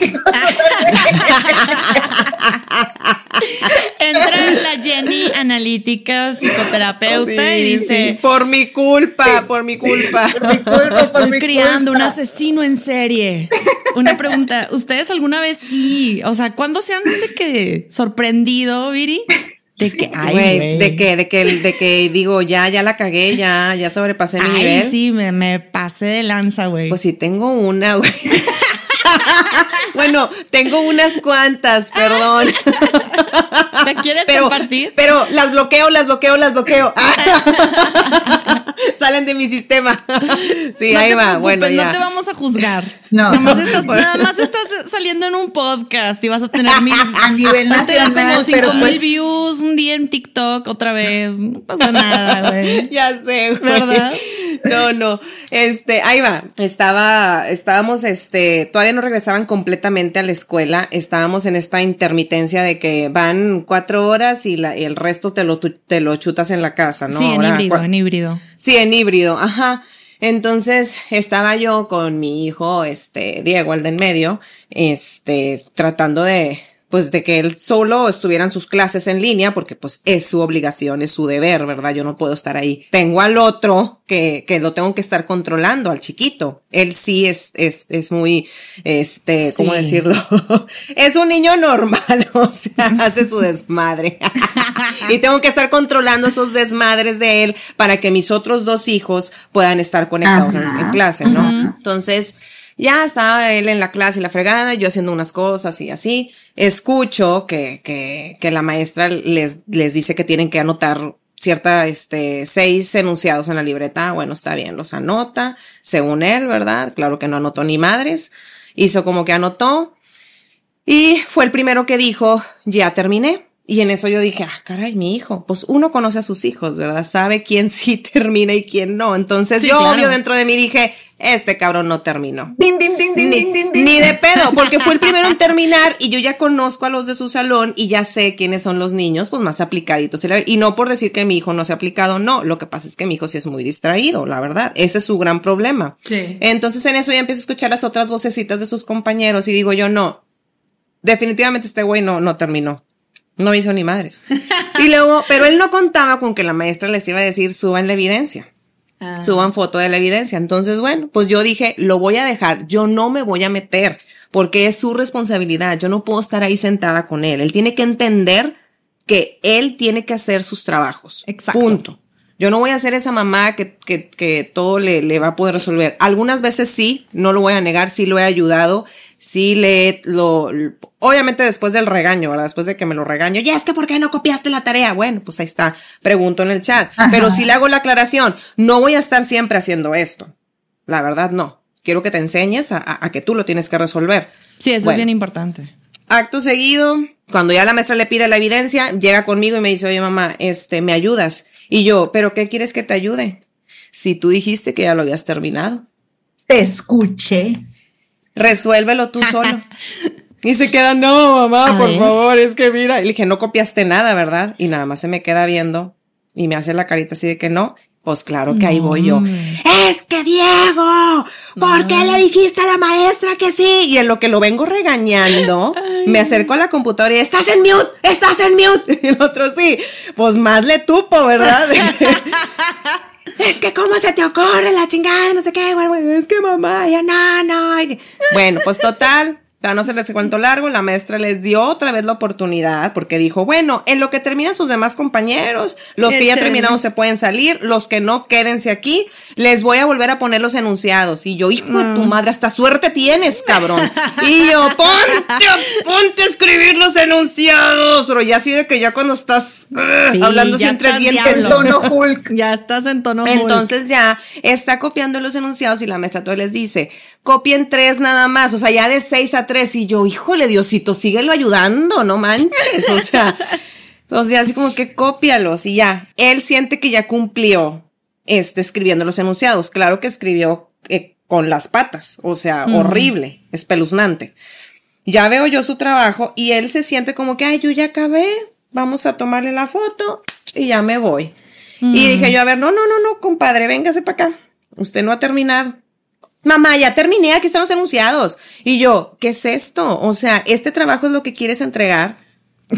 [SPEAKER 3] Entra la Jenny analítica, psicoterapeuta,
[SPEAKER 7] Sí,
[SPEAKER 3] y dice:
[SPEAKER 7] sí, por mi culpa, por mi culpa.
[SPEAKER 2] Por
[SPEAKER 3] Estoy
[SPEAKER 2] mi
[SPEAKER 3] criando un
[SPEAKER 2] culpa.
[SPEAKER 3] asesino en serie. Una pregunta, ¿ustedes alguna vez sí? O sea, ¿cuándo se han de que sorprendido, Viri? De que, ay,
[SPEAKER 7] Güey, de que, de que, de que digo, ya, ya la cagué, ya, ya sobrepasé mi
[SPEAKER 3] Ay,
[SPEAKER 7] nivel.
[SPEAKER 3] sí, me, me pasé de lanza, güey.
[SPEAKER 7] Pues sí, tengo una, güey. bueno, tengo unas cuantas, perdón.
[SPEAKER 3] ¿Te quieres
[SPEAKER 7] pero,
[SPEAKER 3] compartir?
[SPEAKER 7] pero las bloqueo, las bloqueo, las bloqueo. De mi sistema. Sí,
[SPEAKER 3] no
[SPEAKER 7] ahí
[SPEAKER 3] te
[SPEAKER 7] va. Bueno, ya.
[SPEAKER 3] no te vamos a juzgar.
[SPEAKER 2] No.
[SPEAKER 3] Nada más, estás, nada más estás saliendo en un podcast y vas a tener mil,
[SPEAKER 2] A nivel
[SPEAKER 3] vas a tener
[SPEAKER 2] nacional,
[SPEAKER 3] como
[SPEAKER 2] pero
[SPEAKER 3] cinco mil
[SPEAKER 2] pues-
[SPEAKER 3] views un día en TikTok otra vez. No pasa nada, güey.
[SPEAKER 7] Ya sé, güey.
[SPEAKER 3] ¿Verdad?
[SPEAKER 7] No, no. Este, ahí va. Estaba, estábamos, este, todavía no regresaban completamente a la escuela. Estábamos en esta intermitencia de que van cuatro horas y, la, y el resto te lo, tu- te lo chutas en la casa, ¿no?
[SPEAKER 3] sí, en
[SPEAKER 7] Ahora,
[SPEAKER 3] híbrido, en híbrido.
[SPEAKER 7] Sí, en híbrido, ajá. Entonces estaba yo con mi hijo, este, Diego, el de en medio, este, tratando de, pues de que él solo estuviera en sus clases en línea, porque pues es su obligación, es su deber, ¿verdad? Yo no puedo estar ahí. Tengo al otro que, que lo tengo que estar controlando, al chiquito. Él sí es, es, es muy, este, ¿cómo decirlo? es un niño normal, o sea, hace su desmadre. y tengo que estar controlando esos desmadres de él para que mis otros dos hijos puedan estar conectados en clase, ¿no? Entonces, ya estaba él en la clase y la fregada, yo haciendo unas cosas y así. Escucho que, que, que la maestra les, les dice que tienen que anotar cierta, este, seis enunciados en la libreta. Bueno, está bien, los anota, según él, ¿verdad? Claro que no anotó ni madres. Hizo como que anotó. Y fue el primero que dijo, ya terminé. Y en eso yo dije, ah, caray, mi hijo. Pues uno conoce a sus hijos, ¿verdad? Sabe quién sí termina y quién no. Entonces
[SPEAKER 3] Sí,
[SPEAKER 7] yo,
[SPEAKER 3] claro.
[SPEAKER 7] obvio, dentro de mí dije, este cabrón no terminó.
[SPEAKER 2] Din, din, din, din,
[SPEAKER 7] Ni,
[SPEAKER 2] din, din, din.
[SPEAKER 7] ni de pedo, porque fue el primero en terminar y yo ya conozco a los de su salón y ya sé quiénes son los niños, pues más aplicaditos. Y no por decir que mi hijo no se ha aplicado, no. Lo que pasa es que mi hijo sí es muy distraído, la verdad. Ese es su gran problema.
[SPEAKER 3] Sí.
[SPEAKER 7] Entonces en eso ya empiezo a escuchar las otras vocecitas de sus compañeros y digo yo, no, definitivamente este güey no, no terminó. No hizo ni madres. Y luego, pero él no contaba con que la maestra les iba a decir, suban la evidencia
[SPEAKER 3] Ah.
[SPEAKER 7] suban foto de la evidencia. Entonces, bueno, pues yo dije, lo voy a dejar, yo no me voy a meter, porque es su responsabilidad, yo no puedo estar ahí sentada con él. Él tiene que entender que él tiene que hacer sus trabajos.
[SPEAKER 3] Exacto.
[SPEAKER 7] Punto. Yo no voy a ser esa mamá que, que, que todo le, le va a poder resolver. Algunas veces sí, no lo voy a negar, sí lo he ayudado, sí le lo, obviamente después del regaño, ¿verdad? Después de que me lo regaño, ya es que ¿por qué no copiaste la tarea? Bueno, pues ahí está, pregunto en el chat, pero sí le hago la aclaración, no voy a estar siempre haciendo esto. La verdad, no. Quiero que te enseñes a, a- a que tú lo tienes que resolver.
[SPEAKER 3] Sí, eso
[SPEAKER 7] Bueno.
[SPEAKER 3] es bien importante.
[SPEAKER 7] Acto seguido, cuando ya la maestra le pide la evidencia, llega conmigo y me dice, oye mamá, este, ¿me ayudas? Y yo, ¿pero qué quieres que te ayude? Si tú dijiste que ya lo habías terminado,
[SPEAKER 2] Te escuché.
[SPEAKER 7] Resuélvelo tú solo. Y se queda, no, mamá,
[SPEAKER 3] A
[SPEAKER 7] por
[SPEAKER 3] ver.
[SPEAKER 7] favor, es que mira. Y le dije, no copiaste nada, ¿verdad? Y nada más se me queda viendo y me hace la carita así de que no. Pues claro que ahí voy yo. Es que Diego, ¿por qué le dijiste a la maestra que sí? Y en lo que lo vengo regañando, me acerco a la computadora y estás en mute, estás en mute. Y el otro sí, pues más le tupo, ¿verdad? Es que cómo se te ocurre la chingada, no sé qué, bueno, es que mamá, ya no, no. Bueno, pues total, para no se les cuento largo, la maestra les dio otra vez la oportunidad porque dijo, bueno, en lo que terminan sus demás compañeros, los que ya terminaron se pueden salir, los que no, quédense aquí, les voy a volver a poner los enunciados. Y yo, hijo de tu madre, hasta suerte tienes, cabrón. Y yo, ponte, ponte a escribir los enunciados. Pero ya así de que ya cuando estás uh,
[SPEAKER 3] Sí,
[SPEAKER 7] hablando así
[SPEAKER 3] ya
[SPEAKER 7] entre
[SPEAKER 3] estás
[SPEAKER 7] dientes,
[SPEAKER 3] diablo.
[SPEAKER 2] Tono Hulk.
[SPEAKER 3] Ya estás en tono Hulk.
[SPEAKER 7] entonces ya está copiando los enunciados y la maestra todo les dice, copien tres nada más, o sea, ya de seis a tres. Y yo, híjole, Diosito, síguelo ayudando, no manches. O sea, o sea, así como que cópialos y ya. Él siente que ya cumplió este, escribiendo los enunciados. Claro que escribió eh, con las patas, o sea, horrible, espeluznante. Ya veo yo su trabajo y él se siente como que, ay, yo ya acabé, vamos a tomarle la foto y ya me voy. Y dije yo, a ver, no, no, no, no, compadre, véngase para acá. Usted no ha terminado. Mamá, ya terminé, aquí están los enunciados. Y yo, ¿qué es esto? O sea, ¿este trabajo es lo que quieres entregar?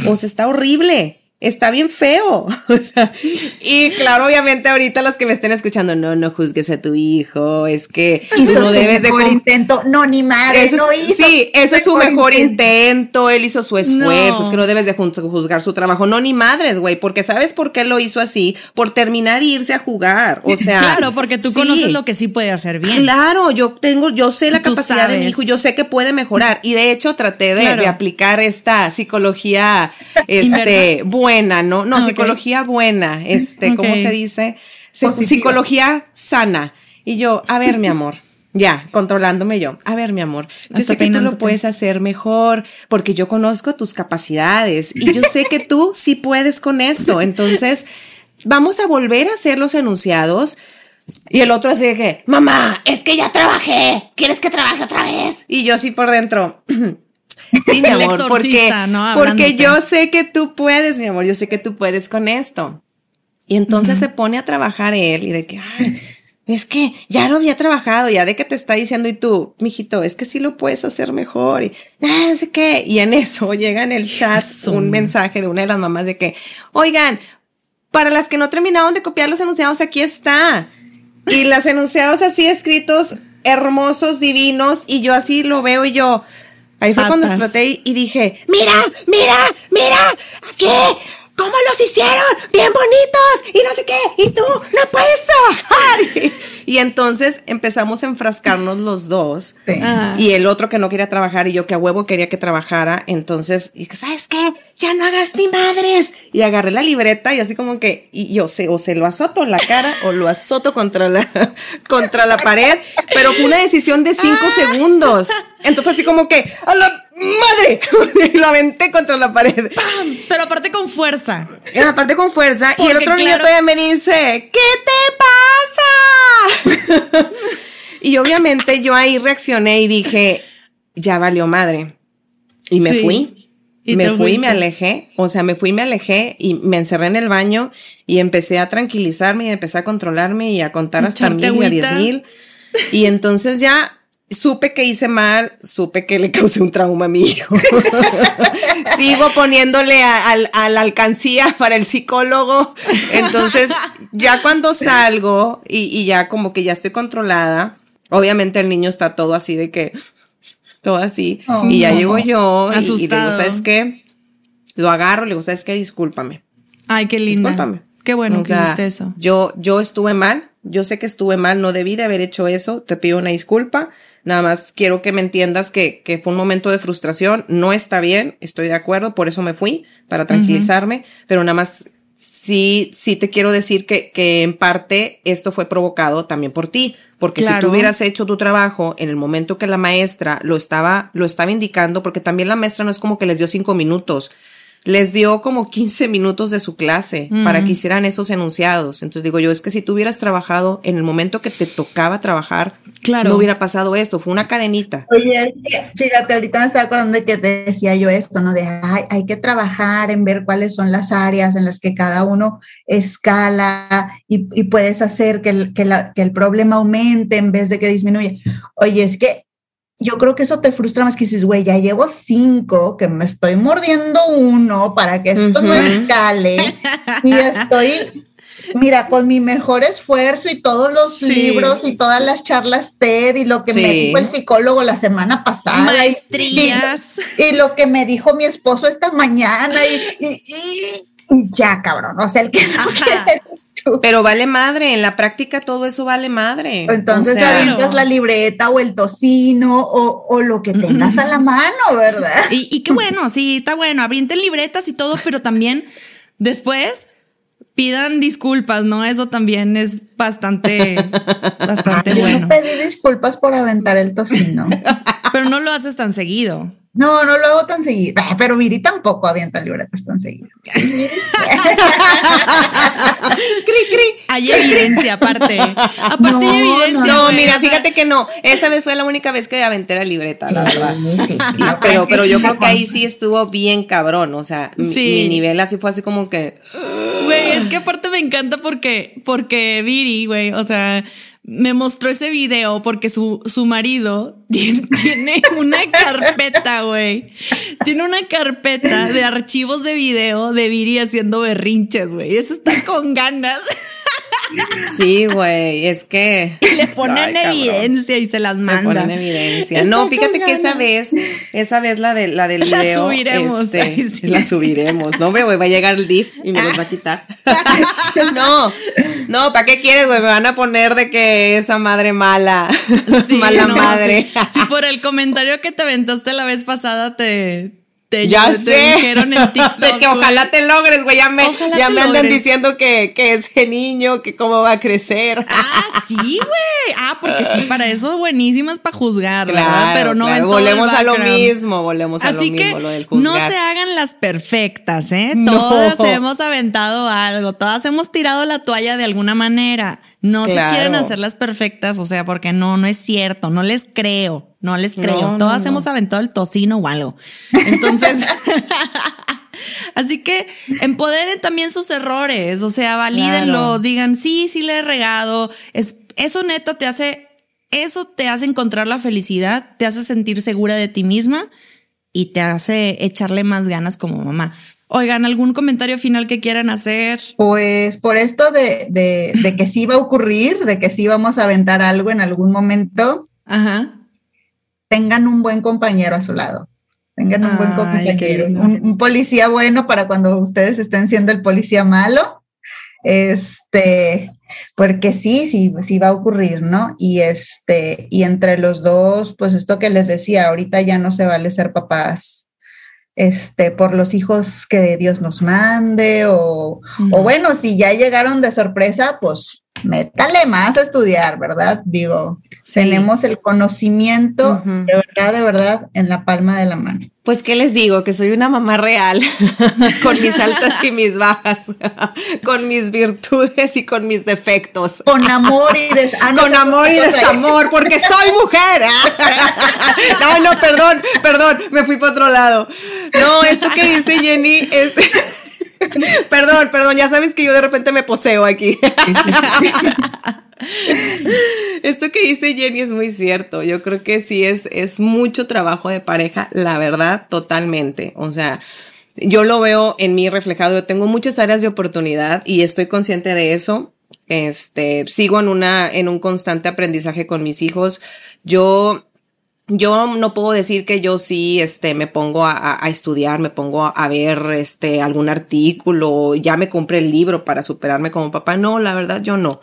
[SPEAKER 7] Pues está horrible. Está bien feo. O sea, y claro, obviamente ahorita los que me estén escuchando, no, no juzgues a tu hijo, es que
[SPEAKER 2] Hizo
[SPEAKER 7] no
[SPEAKER 2] su
[SPEAKER 7] debes de
[SPEAKER 2] mejor
[SPEAKER 7] com-
[SPEAKER 2] intento. No, ni madre,
[SPEAKER 7] Eso
[SPEAKER 2] no
[SPEAKER 7] es-
[SPEAKER 2] hizo
[SPEAKER 7] sí, ese es su mejor intento. Él hizo su esfuerzo.
[SPEAKER 3] No.
[SPEAKER 7] Es que no debes de juz- juzgar su trabajo. No, ni madres, güey. Porque ¿sabes por qué lo hizo así? Por terminar e irse a jugar. O sea.
[SPEAKER 3] claro, porque tú
[SPEAKER 7] sí.
[SPEAKER 3] conoces lo que sí puede hacer bien.
[SPEAKER 7] Claro, yo tengo, yo sé la
[SPEAKER 3] Tú
[SPEAKER 7] capacidad de mi hijo, yo sé que puede mejorar. Y de hecho traté de,
[SPEAKER 3] Claro.
[SPEAKER 7] de aplicar esta psicología este,
[SPEAKER 3] Inversa.
[SPEAKER 7] Buena, ¿no? No,
[SPEAKER 3] Ah,
[SPEAKER 7] psicología buena. Este, ¿cómo
[SPEAKER 3] Ok.
[SPEAKER 7] se dice?
[SPEAKER 2] Positiva.
[SPEAKER 7] Psicología sana. Y yo, a ver, mi amor. Ya, controlándome yo. A ver, mi amor, yo
[SPEAKER 3] Hasta
[SPEAKER 7] sé que tú lo puedes hacer mejor porque yo conozco tus capacidades y yo sé que tú sí puedes con esto. Entonces, vamos a volver a hacer los enunciados. Y el otro así de que, mamá, es que ya trabajé. ¿Quieres que trabaje otra vez? Y yo así por dentro. Sí, mi amor, porque,
[SPEAKER 3] ¿no?
[SPEAKER 7] porque yo sé que tú puedes, mi amor, yo sé que tú puedes con esto. Y entonces se pone a trabajar él y de que, ay, es que ya lo había trabajado, ya de que te está diciendo y tú, mijito, es que sí lo puedes hacer mejor y ah, sé qué. Y en eso llega en el chat un mensaje de una de las mamás de que, oigan, para las que no terminaron de copiar los enunciados, aquí está. Y los enunciados así escritos, hermosos, divinos, y yo así lo veo y yo, ahí fue cuando exploté y dije, mira, mira, mira, aquí ¿cómo los hicieron? Bien bonitos y no sé qué, y tú no puedes trabajar. Y entonces empezamos a enfrascarnos los dos y el otro que no quería trabajar y yo que a huevo quería que trabajara. Entonces dije, ¿sabes qué? Ya no hagas ni madres. Y agarré la libreta y así como que, y yo sé, o se lo azoto en la cara o lo azoto contra la, contra la pared, pero fue una decisión de cinco segundos. Entonces así como que, a la madre, y lo aventé contra la pared.
[SPEAKER 3] Pero aparte con fuerza.
[SPEAKER 7] aparte con fuerza. y el otro niño todavía me dice, ¿qué te pasa? y obviamente yo ahí reaccioné y dije, ya valió madre. Y me fui. Y me fui, y me alejé, o sea, me fui, y me alejé y me encerré en el baño y empecé a tranquilizarme y empecé a controlarme y a contar hasta mil y a diez mil. Y entonces ya supe que hice mal, supe que le causé un trauma a mi hijo. Sigo poniéndole a, la alcancía para el psicólogo. Entonces, ya cuando salgo y, ya como que ya estoy controlada, obviamente el niño está todo así de que, todo así. Oh, y ya llego yo y, y, le digo, ¿sabes qué? Lo agarro, le digo, ¿sabes qué? Discúlpame.
[SPEAKER 3] Ay, qué lindo. Discúlpame. Qué bueno que hiciste eso.
[SPEAKER 7] Yo, yo estuve mal, yo sé que estuve mal, no debí de haber hecho eso, te pido una disculpa, nada más quiero que me entiendas que, que fue un momento de frustración, no está bien, estoy de acuerdo, por eso me fui, para tranquilizarme, pero nada más sí, sí te quiero decir que, que en parte esto fue provocado también por ti, porque si tú hubieras hecho tu trabajo en el momento que la maestra lo estaba, lo estaba indicando, porque también la maestra no es como que les dio cinco minutos, les dio como 15 minutos de su clase para que hicieran esos enunciados. Entonces digo yo, es que si tú hubieras trabajado en el momento que te tocaba trabajar, claro. no hubiera pasado esto, fue una cadenita.
[SPEAKER 2] Oye, fíjate, ahorita me estaba acordando de que te decía yo esto, ¿no? De hay que trabajar en ver cuáles son las áreas en las que cada uno escala y, puedes hacer que el, que, que el problema aumente en vez de que disminuya. Oye, es que yo creo que eso te frustra más que dices, güey, ya llevo cinco, que me estoy mordiendo uno para que esto no escale y estoy, mira, con mi mejor esfuerzo y todos los libros y todas las charlas TED y lo que me dijo el psicólogo la semana pasada.
[SPEAKER 3] Maestrías.
[SPEAKER 2] Y, lo que me dijo mi esposo esta mañana y ya, cabrón, o sea, el que no
[SPEAKER 7] tú. Pero vale madre, en la práctica todo eso vale madre.
[SPEAKER 2] Entonces ya la libreta o el tocino o, lo que tengas a la mano, ¿verdad?
[SPEAKER 3] Y, qué bueno, sí, está bueno, abrienten libretas y todo, pero también después pidan disculpas, ¿no? Eso también es bastante, bastante bueno.
[SPEAKER 2] Yo pedí disculpas por aventar el tocino.
[SPEAKER 3] Pero no lo haces tan seguido.
[SPEAKER 2] No, no lo hago tan seguido, ah, pero Viri tampoco avienta libretas tan seguido. cri,
[SPEAKER 3] cri. Hay evidencia aparte. Aparte hay evidencia.
[SPEAKER 7] No, mira, fíjate que no. Esa vez fue la única vez que aventé la libreta, la verdad. Sí, pero, pero yo creo que ahí sí estuvo bien cabrón. O sea, mi, nivel así fue así como que.
[SPEAKER 3] Güey, es que aparte me encanta porque, porque Viri, güey, o sea me mostró ese video porque su, su marido tiene, una carpeta, güey. Tiene una carpeta de archivos de video de Viri haciendo berrinches, güey. Eso está con ganas.
[SPEAKER 7] Sí, güey, es que.
[SPEAKER 3] le ponen evidencia y se las mandan. Le ponen
[SPEAKER 7] evidencia. no, fíjate que esa vez, esa vez la, de, la del video. La subiremos. Este, La subiremos. No, güey, va a llegar el DIF y me los va a quitar. no, no, ¿para qué quieres, güey? Me van a poner de que esa madre mala. mala madre.
[SPEAKER 3] Si por el comentario que te aventaste la vez pasada te ya sé. dijeron en TikTok.
[SPEAKER 7] De que ojalá te logres, güey. Ya me, ya me andan diciendo que, que, ese niño, que cómo va a crecer.
[SPEAKER 3] Ah, sí, güey. Ah, porque sí, para eso buenísimas para juzgar, ¿verdad? Pero no
[SPEAKER 7] Volvemos a lo mismo, volvemos a lo mismo, lo del juzgar.
[SPEAKER 3] No se hagan las perfectas, ¿eh? Todas hemos aventado algo, todas hemos tirado la toalla de alguna manera. No se quieren hacer las perfectas, o sea, porque no, no es cierto, no les creo, no les creo. Todas hemos aventado el tocino o algo. Entonces, así que empoderen también sus errores, o sea, valídenlos, digan, sí, sí le he regado, es, eso neta te hace, eso te hace encontrar la felicidad, te hace sentir segura de ti misma y te hace echarle más ganas como mamá. Oigan, ¿algún comentario final que quieran hacer?
[SPEAKER 2] Pues por esto de, de, de que sí va a ocurrir, de que sí vamos a aventar algo en algún momento,
[SPEAKER 3] Ajá.
[SPEAKER 2] tengan un buen compañero a su lado. Tengan un buen compañero, un, un policía bueno para cuando ustedes estén siendo el policía malo. Este, porque sí, sí, sí va a ocurrir, ¿no? Y este, y entre los dos, pues esto que les decía, ahorita ya no se vale ser papás este, por los hijos que Dios nos mande, o, o bueno, si ya llegaron de sorpresa, pues métale más a estudiar, ¿verdad? Digo,
[SPEAKER 3] Sí.
[SPEAKER 2] tenemos el conocimiento de verdad, de verdad, en la palma de la mano.
[SPEAKER 7] Pues, ¿qué les digo? Que soy una mamá real, con mis altas y mis bajas, con mis virtudes y con mis defectos.
[SPEAKER 2] Con amor y des ah, no,
[SPEAKER 7] con amor y desamor, porque soy mujer. No, no, perdón, perdón, me fui para otro lado. No, esto que dice Jenny es... Perdón, perdón, ya sabes que yo de repente me poseo aquí. Esto que dice Jenny es muy cierto. Yo creo que sí es, es mucho trabajo de pareja, la verdad, totalmente. O sea, yo lo veo en mí reflejado. Yo tengo muchas áreas de oportunidad y estoy consciente de eso. Este, sigo en una, en un constante aprendizaje con mis hijos. Yo yo no puedo decir que yo sí, este, me pongo a, estudiar, me pongo a, a ver, este, algún artículo, ya me compré el libro para superarme como papá. No, la verdad, yo no.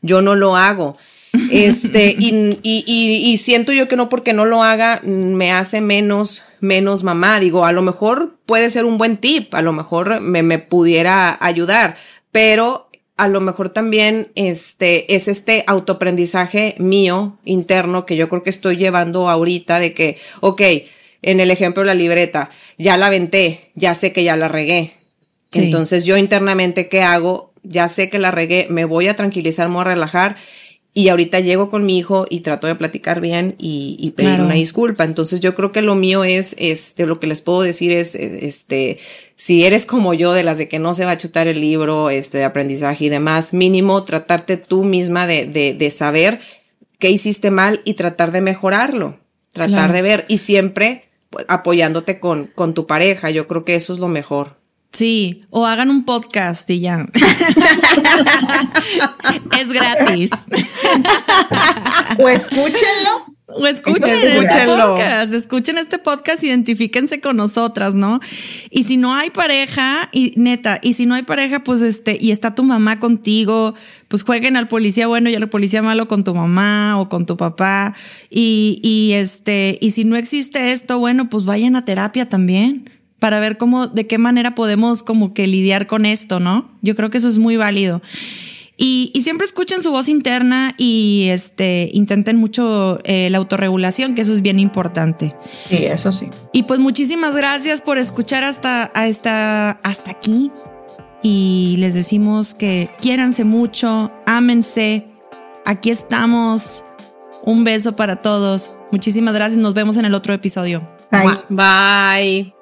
[SPEAKER 7] Yo no lo hago. Este, y, y, y, y siento yo que no porque no lo haga mm, me hace menos, menos mamá. Digo, a lo mejor puede ser un buen tip, a lo mejor me, me pudiera ayudar, pero a lo mejor también este es este autoaprendizaje mío interno que yo creo que estoy llevando ahorita de que, ok, en el ejemplo de la libreta, ya la aventé, ya sé que ya la regué.
[SPEAKER 3] Sí.
[SPEAKER 7] Entonces yo internamente, ¿qué hago? Ya sé que la regué, me voy a tranquilizar, me voy a relajar y ahorita llego con mi hijo y trato de platicar bien y, y pedir
[SPEAKER 3] Claro.
[SPEAKER 7] una disculpa. Entonces yo creo que lo mío es, este, lo que les puedo decir es, eh, este, si eres como yo, de las de que no se va a chutar el libro, este, de aprendizaje y demás, mínimo tratarte tú misma de, de, de saber qué hiciste mal y tratar de mejorarlo, tratar
[SPEAKER 3] Claro.
[SPEAKER 7] de ver y siempre apoyándote con, con tu pareja. Yo creo que eso es lo mejor.
[SPEAKER 3] Sí, o hagan un podcast y ya. es gratis.
[SPEAKER 2] O escúchenlo.
[SPEAKER 3] O escuchen este
[SPEAKER 7] Escúchenlo.
[SPEAKER 3] podcast, escuchen este podcast, identifíquense con nosotras, ¿no? Y si no hay pareja, y neta, y si no hay pareja, pues este, y está tu mamá contigo, pues jueguen al policía bueno y al policía malo con tu mamá o con tu papá. Y, y este, y si no existe esto, bueno, pues vayan a terapia también para ver cómo, de qué manera podemos como que lidiar con esto, ¿no? Yo creo que eso es muy válido. Y, y siempre escuchen su voz interna y este, intenten mucho eh, la autorregulación, que eso es bien importante.
[SPEAKER 2] Sí, eso sí.
[SPEAKER 3] Y pues muchísimas gracias por escuchar hasta, a esta, hasta aquí. Y les decimos que quiéranse mucho, ámense. Aquí estamos. Un beso para todos. Muchísimas gracias. Nos vemos en el otro episodio.
[SPEAKER 2] Bye.
[SPEAKER 7] Bye.